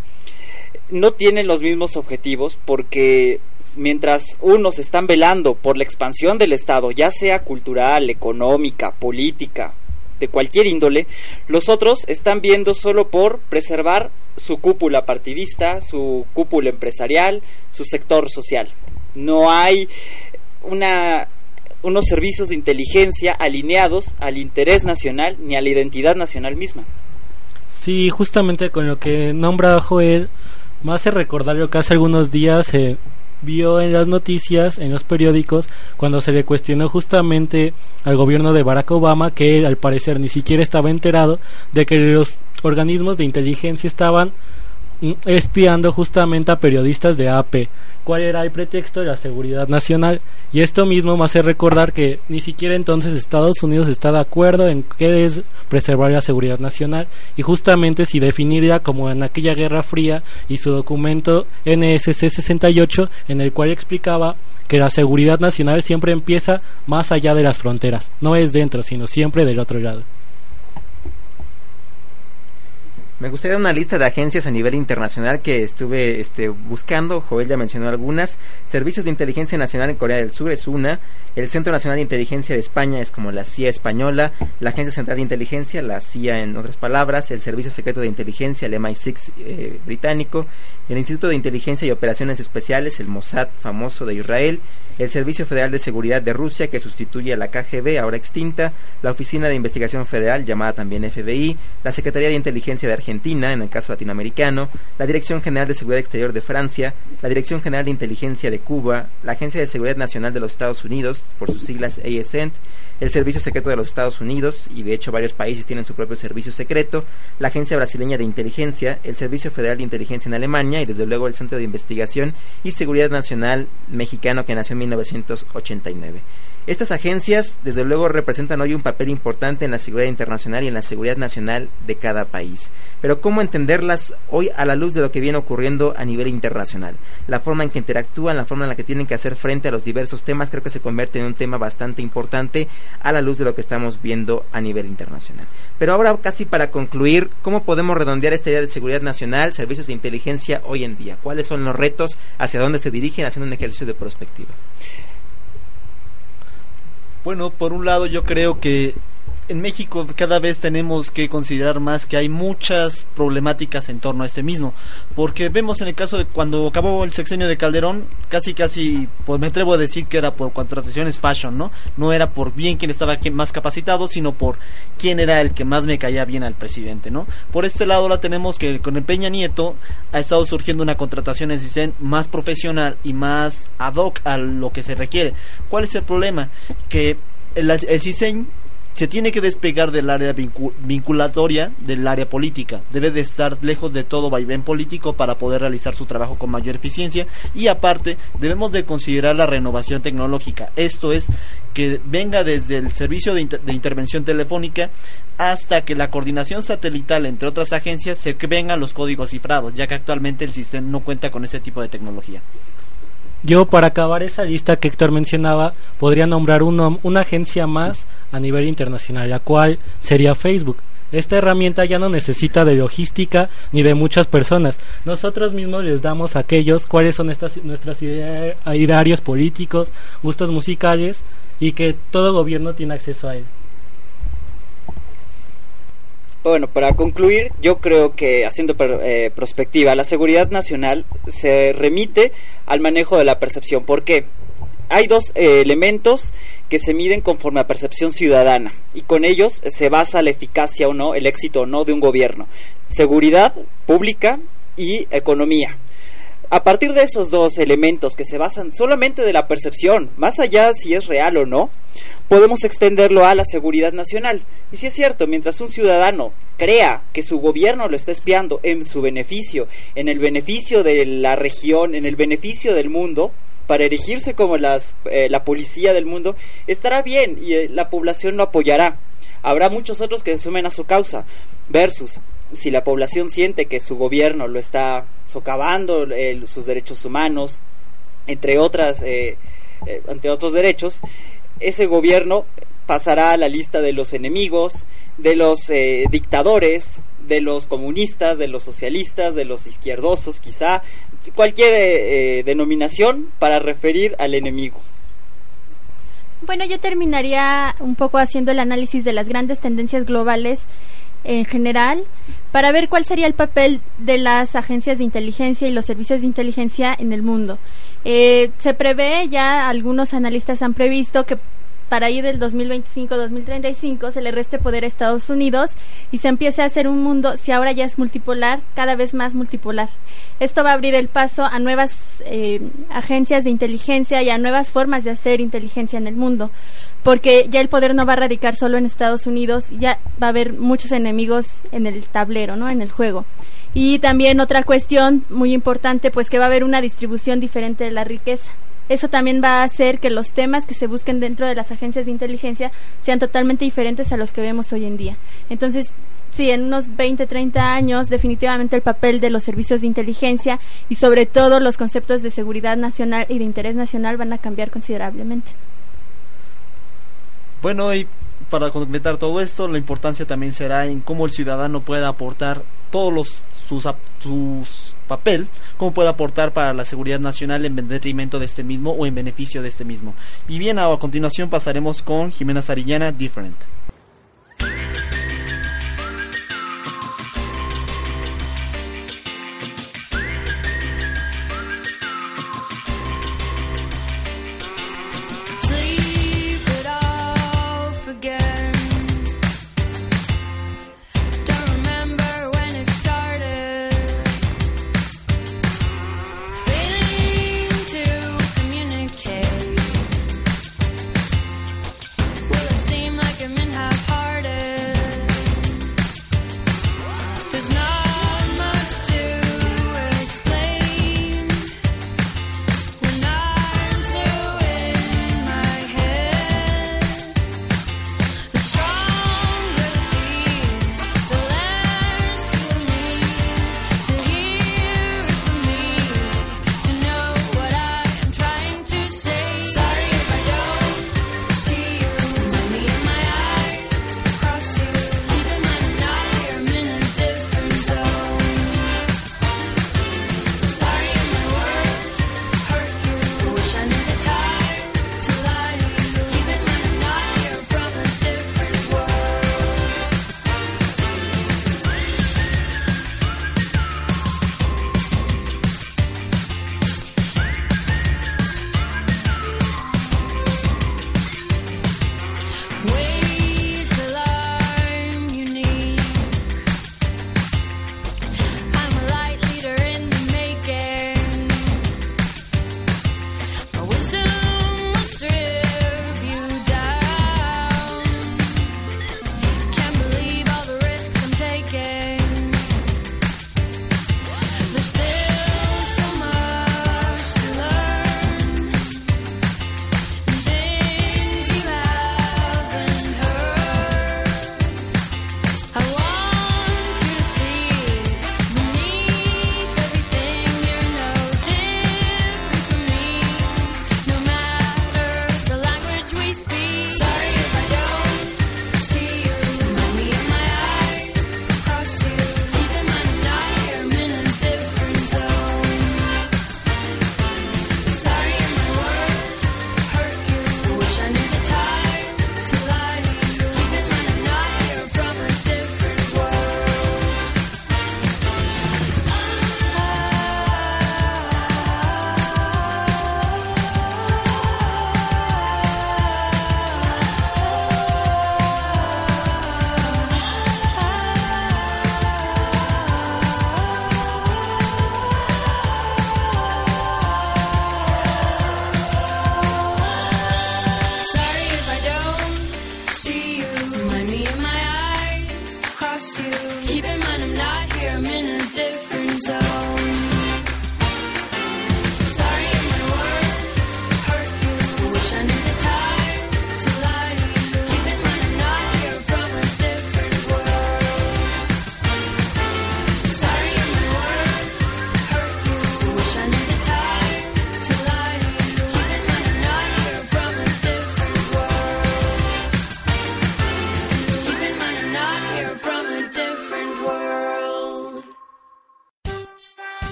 No tienen los mismos objetivos porque mientras unos están velando por la expansión del Estado, ya sea cultural, económica, política, de cualquier índole, los otros están viendo solo por preservar su cúpula partidista, su cúpula empresarial, su sector social. No hay una unos servicios de inteligencia alineados al interés nacional ni a la identidad nacional misma. Sí, justamente con lo que nombra Joel, me hace recordar lo que hace algunos días se vio en las noticias, en los periódicos, cuando se le cuestionó justamente al gobierno de Barack Obama que él al parecer ni siquiera estaba enterado de que los organismos de inteligencia estaban espiando justamente a periodistas de AP. ¿Cuál era el pretexto? La seguridad nacional. Y esto mismo me hace recordar que ni siquiera entonces Estados Unidos está de acuerdo en qué es preservar la seguridad nacional y justamente si definirla como en aquella Guerra Fría y su documento NSC 68 en el cual explicaba que la seguridad nacional siempre empieza más allá de las fronteras, no es dentro, sino siempre del otro lado. Me gustaría una lista de agencias a nivel internacional que estuve este, buscando. Joel ya mencionó algunas. Servicios de Inteligencia Nacional en Corea del Sur es una. El Centro Nacional de Inteligencia de España es como la CIA española. La Agencia Central de Inteligencia, la CIA en otras palabras. El Servicio Secreto de Inteligencia, el MI6 eh, británico. El Instituto de Inteligencia y Operaciones Especiales, el Mossad famoso de Israel. El Servicio Federal de Seguridad de Rusia, que sustituye a la KGB, ahora extinta. La Oficina de Investigación Federal, llamada también FBI. La Secretaría de Inteligencia de Argentina, en el caso latinoamericano, la Dirección General de Seguridad Exterior de Francia, la Dirección General de Inteligencia de Cuba, la Agencia de Seguridad Nacional de los Estados Unidos, por sus siglas ASENT, el Servicio Secreto de los Estados Unidos, y de hecho varios países tienen su propio servicio secreto, la Agencia Brasileña de Inteligencia, el Servicio Federal de Inteligencia en Alemania y desde luego el Centro de Investigación y Seguridad Nacional mexicano que nació en 1989. Estas agencias, desde luego, representan hoy un papel importante en la seguridad internacional y en la seguridad nacional de cada país. Pero ¿cómo entenderlas hoy a la luz de lo que viene ocurriendo a nivel internacional? La forma en que interactúan, la forma en la que tienen que hacer frente a los diversos temas, creo que se convierte en un tema bastante importante a la luz de lo que estamos viendo a nivel internacional. Pero ahora, casi para concluir, ¿cómo podemos redondear esta idea de seguridad nacional, servicios de inteligencia hoy en día? ¿Cuáles son los retos? ¿Hacia dónde se dirigen? Haciendo un ejercicio de perspectiva. Bueno, por un lado yo creo que en México cada vez tenemos que considerar más que hay muchas problemáticas en torno a este mismo, porque vemos en el caso de cuando acabó el sexenio de Calderón, casi casi, pues me atrevo a decir que era por contrataciones fashion, ¿no? No era por bien quien estaba más capacitado, sino por quién era el que más me caía bien al presidente, ¿no? Por este lado la tenemos que con el Peña Nieto ha estado surgiendo una contratación en CISEN más profesional y más ad hoc a lo que se requiere. ¿Cuál es el problema? Que el, el CISEN se tiene que despegar del área vincu- vinculatoria del área política. Debe de estar lejos de todo vaivén político para poder realizar su trabajo con mayor eficiencia y aparte debemos de considerar la renovación tecnológica. Esto es que venga desde el servicio de, de intervención telefónica hasta que la coordinación satelital entre otras agencias se vengan los códigos cifrados, ya que actualmente el sistema no cuenta con ese tipo de tecnología. Yo, para acabar esa lista que Héctor mencionaba, podría nombrar uno- una agencia más a nivel internacional, la cual sería Facebook. Esta herramienta ya no necesita de logística ni de muchas personas. Nosotros mismos les damos a aquellos cuáles son estas, nuestros idea- idearios políticos, gustos musicales y que todo gobierno tiene acceso a él. Bueno, para concluir, yo creo que haciendo per- eh, prospectiva, la seguridad nacional se remite al manejo de la percepción. ¿Por qué? Hay dos eh, elementos que se miden conforme a percepción ciudadana y con ellos se basa la eficacia o no, el éxito o no de un gobierno. Seguridad pública y economía. A partir de esos dos elementos que se basan solamente de la percepción, más allá si es real o no, podemos extenderlo a la seguridad nacional. Y si es cierto, mientras un ciudadano crea que su gobierno lo está espiando en su beneficio, en el beneficio de la región, en el beneficio del mundo, para erigirse como las, eh, la policía del mundo, estará bien y eh, la población lo apoyará. Habrá muchos otros que se sumen a su causa, versus si la población siente que su gobierno lo está socavando eh, sus derechos humanos, entre otras, eh, eh, entre otros derechos, ese gobierno pasará a la lista de los enemigos, de los eh, dictadores, de los comunistas, de los socialistas, de los izquierdosos, quizá cualquier eh, eh, denominación para referir al enemigo. Bueno, yo terminaría un poco haciendo el análisis de las grandes tendencias globales en general para ver cuál sería el papel de las agencias de inteligencia y los servicios de inteligencia en el mundo. Eh, se prevé, ya algunos analistas han previsto que para ir del 2025-2035 se le reste poder a Estados Unidos y se empiece a hacer un mundo, si ahora ya es multipolar, cada vez más multipolar. Esto va a abrir el paso a nuevas eh, agencias de inteligencia y a nuevas formas de hacer inteligencia en el mundo, porque ya el poder no va a radicar solo en Estados Unidos, ya va a haber muchos enemigos en el tablero, ¿no? En el juego. Y también otra cuestión muy importante, pues que va a haber una distribución diferente de la riqueza. Eso también va a hacer que los temas que se busquen dentro de las agencias de inteligencia sean totalmente diferentes a los que vemos hoy en día. Entonces, sí, en unos 20, 30 años, definitivamente el papel de los servicios de inteligencia y sobre todo los conceptos de seguridad nacional y de interés nacional van a cambiar considerablemente. Bueno, y para completar todo esto, la importancia también será en cómo el ciudadano pueda aportar todos los sus, sus papel, cómo puede aportar para la seguridad nacional en detrimento de este mismo o en beneficio de este mismo. Y bien, a continuación pasaremos con Jimena Sarillana, Different.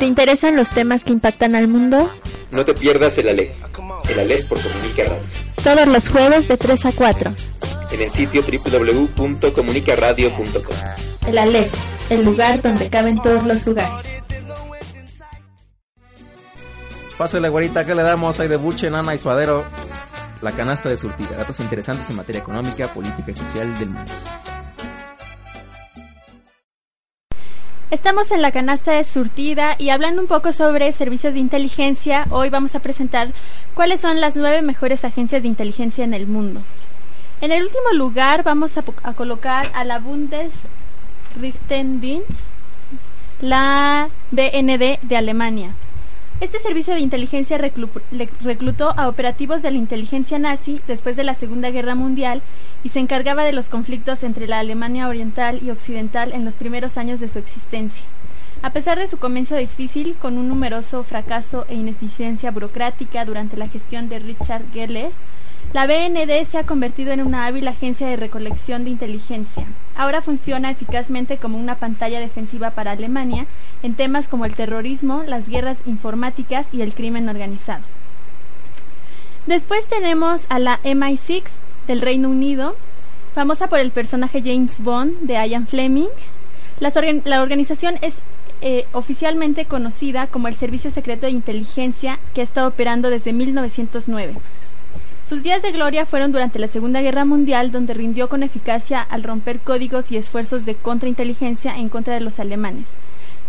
Te interesan los temas que impactan al mundo, No te pierdas el ALEG. El ALEG por Comunica Radio. todos los jueves de 3 a 4. En el sitio www.comunicaradio.com. El ALEC, el lugar donde caben todos los lugares. Pásale, güerita, ¿qué le damos? Hay de buche, nana y suadero. La canasta de surtida. Datos interesantes en materia económica, política y social del mundo. Estamos en la canasta de surtida y hablando un poco sobre servicios de inteligencia, hoy vamos a presentar cuáles son las nueve mejores agencias de inteligencia en el mundo. En el último lugar vamos a, a colocar a la Bundesrichtendienst, la BND de Alemania. Este servicio de inteligencia reclutó a operativos de la inteligencia nazi después de la Segunda Guerra Mundial y se encargaba de los conflictos entre la Alemania oriental y occidental en los primeros años de su existencia. A pesar de su comienzo difícil, con un numeroso fracaso e ineficiencia burocrática durante la gestión de Richard Geller, la BND se ha convertido en una hábil agencia de recolección de inteligencia. Ahora funciona eficazmente como una pantalla defensiva para Alemania en temas como el terrorismo, las guerras informáticas y el crimen organizado. Después tenemos a la MI6 del Reino Unido, famosa por el personaje James Bond de Ian Fleming. La organización es eh, oficialmente conocida como el Servicio Secreto de Inteligencia que ha estado operando desde 1909. Sus días de gloria fueron durante la Segunda Guerra Mundial, donde rindió con eficacia al romper códigos y esfuerzos de contrainteligencia en contra de los alemanes.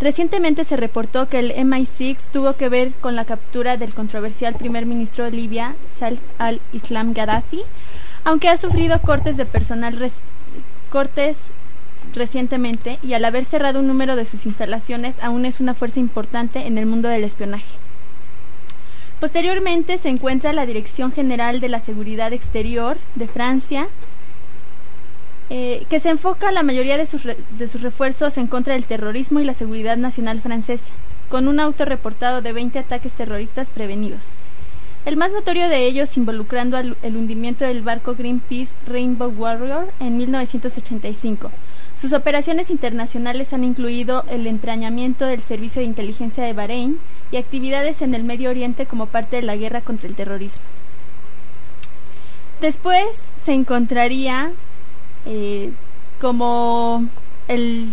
Recientemente se reportó que el MI6 tuvo que ver con la captura del controversial primer ministro de Libia, Salih al-Islam Gaddafi, aunque ha sufrido cortes de personal cortes recientemente y al haber cerrado un número de sus instalaciones aún es una fuerza importante en el mundo del espionaje. Posteriormente se encuentra la Dirección General de la Seguridad Exterior de Francia, eh, que se enfoca la mayoría de sus, refuerzos en contra del terrorismo y la seguridad nacional francesa, con un auto reportado de 20 ataques terroristas prevenidos. El más notorio de ellos involucrando el hundimiento del barco Greenpeace Rainbow Warrior en 1985. Sus operaciones internacionales han incluido el entrañamiento del Servicio de Inteligencia de Bahrein y actividades en el Medio Oriente como parte de la guerra contra el terrorismo. Después se encontraría eh, como el,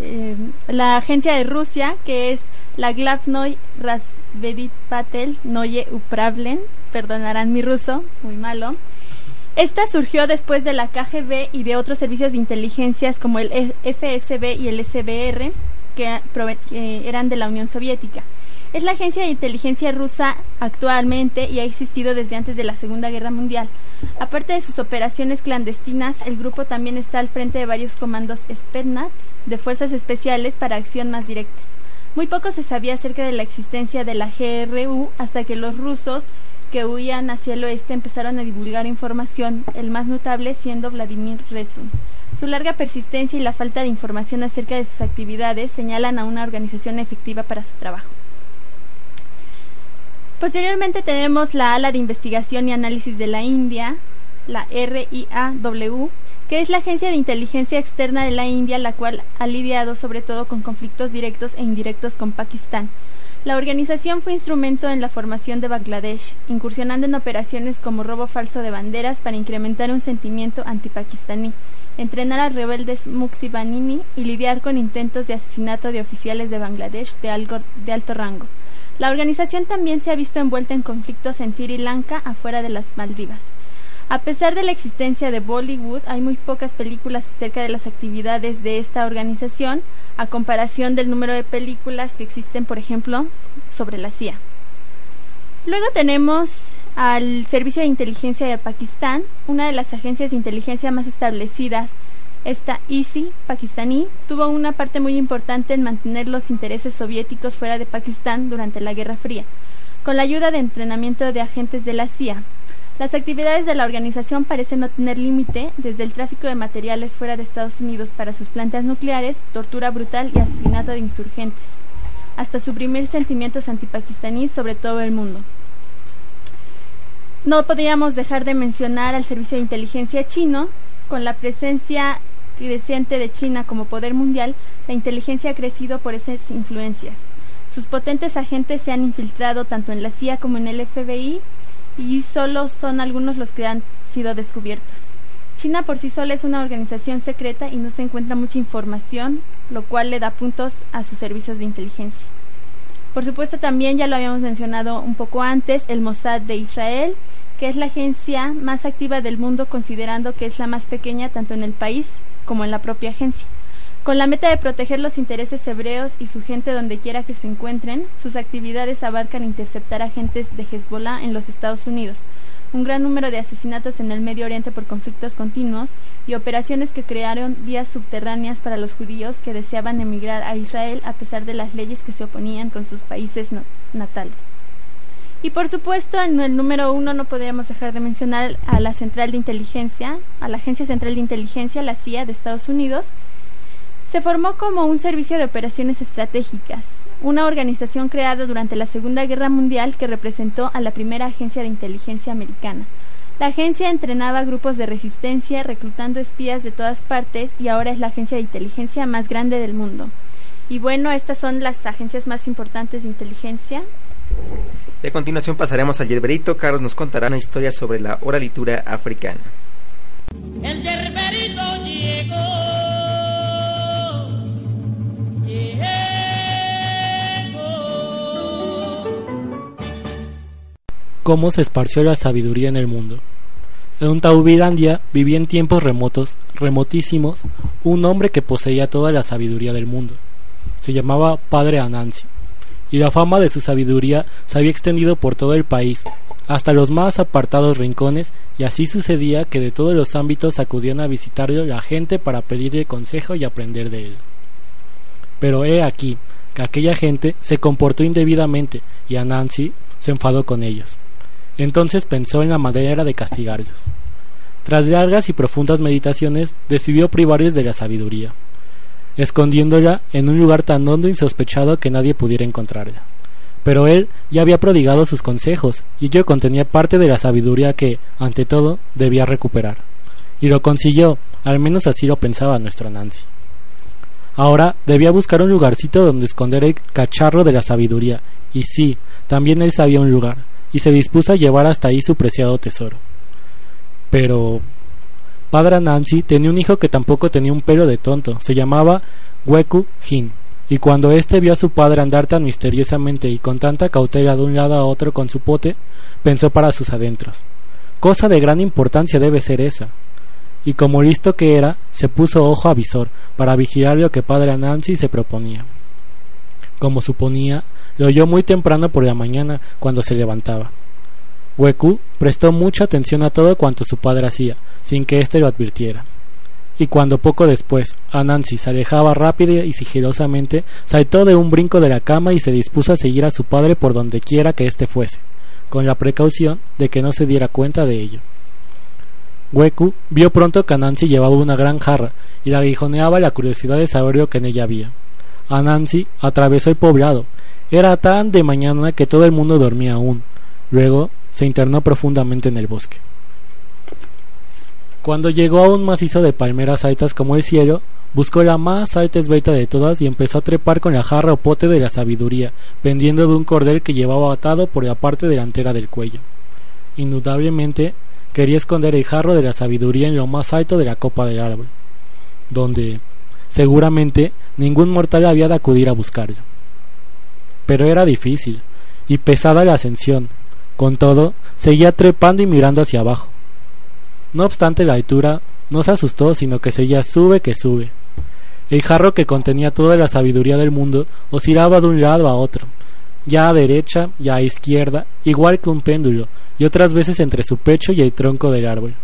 eh, la agencia de Rusia, que es la Glavnoy Razvedit Patel Noye Upravlen, perdonarán mi ruso, muy malo. Esta surgió después de la KGB y de otros servicios de inteligencias como el E- FSB y el SBR, que eran de la Unión Soviética. Es la agencia de inteligencia rusa actualmente y ha existido desde antes de la Segunda Guerra Mundial. Aparte de sus operaciones clandestinas, el grupo también está al frente de varios comandos Spetsnaz de fuerzas especiales para acción más directa. Muy poco se sabía acerca de la existencia de la GRU hasta que los rusos que huían hacia el oeste empezaron a divulgar información, el más notable siendo Vladimir Rezun. Su larga persistencia y la falta de información acerca de sus actividades señalan a una organización efectiva para su trabajo. Posteriormente tenemos la ala de investigación y análisis de la India, la RIAW, que es la agencia de inteligencia externa de la India, la cual ha lidiado sobre todo con conflictos directos e indirectos con Pakistán. La organización fue instrumento en la formación de Bangladesh, incursionando en operaciones como robo falso de banderas para incrementar un sentimiento antipakistaní, entrenar a rebeldes Mukti Banini y lidiar con intentos de asesinato de oficiales de Bangladesh de, de alto rango. La organización también se ha visto envuelta en conflictos en Sri Lanka, afuera de las Maldivas. A pesar de la existencia de Bollywood, hay muy pocas películas acerca de las actividades de esta organización, a comparación del número de películas que existen, por ejemplo, sobre la CIA. Luego tenemos al Servicio de Inteligencia de Pakistán, una de las agencias de inteligencia más establecidas. Esta ISI, pakistaní, tuvo una parte muy importante en mantener los intereses soviéticos fuera de Pakistán durante la Guerra Fría, con la ayuda de entrenamiento de agentes de la CIA. Las actividades de la organización parecen no tener límite, desde el tráfico de materiales fuera de Estados Unidos para sus plantas nucleares, tortura brutal y asesinato de insurgentes, hasta suprimir sentimientos antipakistaníes sobre todo el mundo. No podríamos dejar de mencionar al Servicio de Inteligencia chino, con la presencia creciente de China como poder mundial, la inteligencia ha crecido por esas influencias. Sus potentes agentes se han infiltrado tanto en la CIA como en el FBI y solo son algunos los que han sido descubiertos. China por sí sola es una organización secreta y no se encuentra mucha información, lo cual le da puntos a sus servicios de inteligencia. Por supuesto también ya lo habíamos mencionado un poco antes, el Mossad de Israel, que es la agencia más activa del mundo considerando que es la más pequeña tanto en el país como en la propia agencia. Con la meta de proteger los intereses hebreos y su gente donde quiera que se encuentren, sus actividades abarcan interceptar agentes de Hezbollah en los Estados Unidos, un gran número de asesinatos en el Medio Oriente por conflictos continuos y operaciones que crearon vías subterráneas para los judíos que deseaban emigrar a Israel a pesar de las leyes que se oponían con sus países natales. Y por supuesto, en el número uno no podríamos dejar de mencionar a la Central de Inteligencia, a la Agencia Central de Inteligencia, la CIA de Estados Unidos. Se formó como un servicio de operaciones estratégicas, una organización creada durante la Segunda Guerra Mundial que representó a la primera agencia de inteligencia americana. La agencia entrenaba grupos de resistencia, reclutando espías de todas partes y ahora es la agencia de inteligencia más grande del mundo. Y bueno, estas son las agencias más importantes de inteligencia. Y a continuación pasaremos al yerberito. Carlos nos contará una historia sobre la oralitura africana. El yerberito cómo se esparció la sabiduría en el mundo. En Taubilandia vivía en tiempos remotos, remotísimos, un hombre que poseía toda la sabiduría del mundo. Se llamaba Padre Anansi, y la fama de su sabiduría se había extendido por todo el país, hasta los más apartados rincones, y así sucedía que de todos los ámbitos acudían a visitarlo la gente para pedirle consejo y aprender de él. Pero he aquí que aquella gente se comportó indebidamente y Anansi se enfadó con ellos. Entonces pensó en la manera de castigarlos. Tras largas y profundas meditaciones, decidió privarles de la sabiduría, escondiéndola en un lugar tan hondo e insospechado que nadie pudiera encontrarla. Pero él ya había prodigado sus consejos, y ello contenía parte de la sabiduría que, ante todo, debía recuperar. Y lo consiguió, al menos así lo pensaba nuestro Nancy. Ahora debía buscar un lugarcito donde esconder el cacharro de la sabiduría, y sí, también él sabía un lugar, y se dispuso a llevar hasta ahí su preciado tesoro. Pero Padre Nancy tenía un hijo que tampoco tenía un pelo de tonto, se llamaba Weku Jin, y cuando éste vio a su padre andar tan misteriosamente y con tanta cautela de un lado a otro con su pote, pensó para sus adentros. Cosa de gran importancia debe ser esa. Y como listo que era, se puso ojo a visor para vigilar lo que padre Nancy se proponía. Como suponía, lo oyó muy temprano por la mañana cuando se levantaba. Weku prestó mucha atención a todo cuanto su padre hacía, sin que éste lo advirtiera. Y cuando poco después Anansi se alejaba rápida y sigilosamente, saltó de un brinco de la cama y se dispuso a seguir a su padre por donde quiera que éste fuese, con la precaución de que no se diera cuenta de ello. Weku vio pronto que Anansi llevaba una gran jarra y le aguijoneaba la curiosidad de saber lo que en ella había. Anansi atravesó el poblado. Era tan de mañana que todo el mundo dormía aún. Luego se internó profundamente en el bosque. Cuando llegó a un macizo de palmeras altas como el cielo, buscó la más alta esbelta de todas y empezó a trepar con la jarra o pote de la sabiduría, pendiendo de un cordel que llevaba atado por la parte delantera del cuello. Indudablemente quería esconder el jarro de la sabiduría en lo más alto de la copa del árbol, donde, seguramente, ningún mortal había de acudir a buscarlo. Pero era difícil, y pesada la ascensión. Con todo, seguía trepando y mirando hacia abajo. No obstante la altura, no se asustó, sino que seguía sube que sube. El jarro que contenía toda la sabiduría del mundo oscilaba de un lado a otro, ya a derecha, ya a izquierda, igual que un péndulo, y otras veces entre su pecho y el tronco del árbol.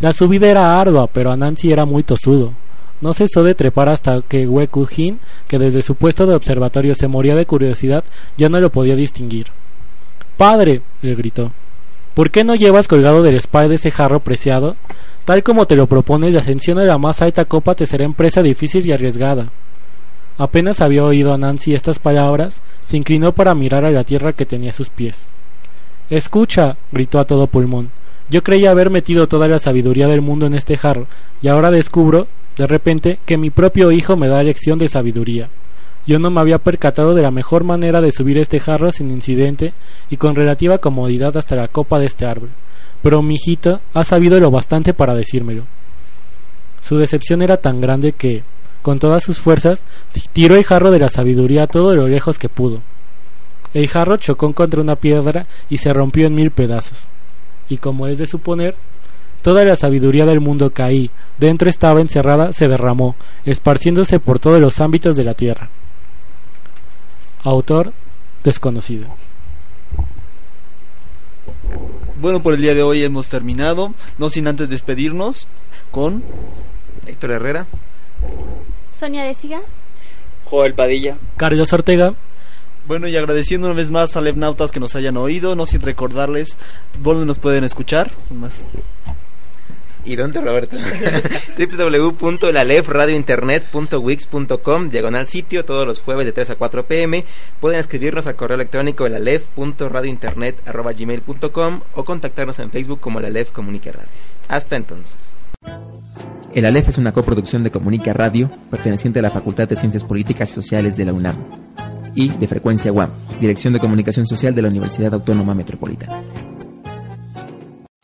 La subida era ardua, pero Anansi era muy tosudo. No cesó de trepar hasta que Wekujin, que desde su puesto de observatorio se moría de curiosidad, ya no lo podía distinguir. Padre, le gritó, ¿por qué no llevas colgado de la espalda ese jarro preciado? Tal como te lo propones, la ascensión a la más alta copa te será empresa difícil y arriesgada. Apenas había oído a Nancy estas palabras, se inclinó para mirar a la tierra que tenía a sus pies. Escucha, gritó a todo pulmón. Yo creía haber metido toda la sabiduría del mundo en este jarro, y ahora descubro de repente, que mi propio hijo me da lección de sabiduría. Yo no me había percatado de la mejor manera de subir este jarro sin incidente y con relativa comodidad hasta la copa de este árbol, pero mi hijita ha sabido lo bastante para decírmelo. Su decepción era tan grande que, con todas sus fuerzas, tiró el jarro de la sabiduría todo lo lejos que pudo. El jarro chocó contra una piedra y se rompió en mil pedazos. Y como es de suponer, toda la sabiduría del mundo que ahí dentro estaba encerrada se derramó, esparciéndose por todos los ámbitos de la tierra. Autor desconocido. Bueno, por el día de hoy hemos terminado, no sin antes despedirnos con Héctor Herrera, Sonia Desiga. Joel Padilla. Carlos Ortega. Bueno, y agradeciendo una vez más a Levnautas que nos hayan oído, no sin recordarles dónde nos pueden escuchar. Más. ¿Y dónde, Roberto? www.lalefradiointernet.wix.com Diagonal sitio, todos los jueves de 3 a 4 pm. Pueden escribirnos al correo electrónico lalef.radiointernet.gmail.com o contactarnos en Facebook como Lalef Comunica Radio. Hasta entonces. El Aleph es una coproducción de Comunica Radio, perteneciente a la Facultad de Ciencias Políticas y Sociales de la UNAM, y de Frecuencia UAM, Dirección de Comunicación Social de la Universidad Autónoma Metropolitana.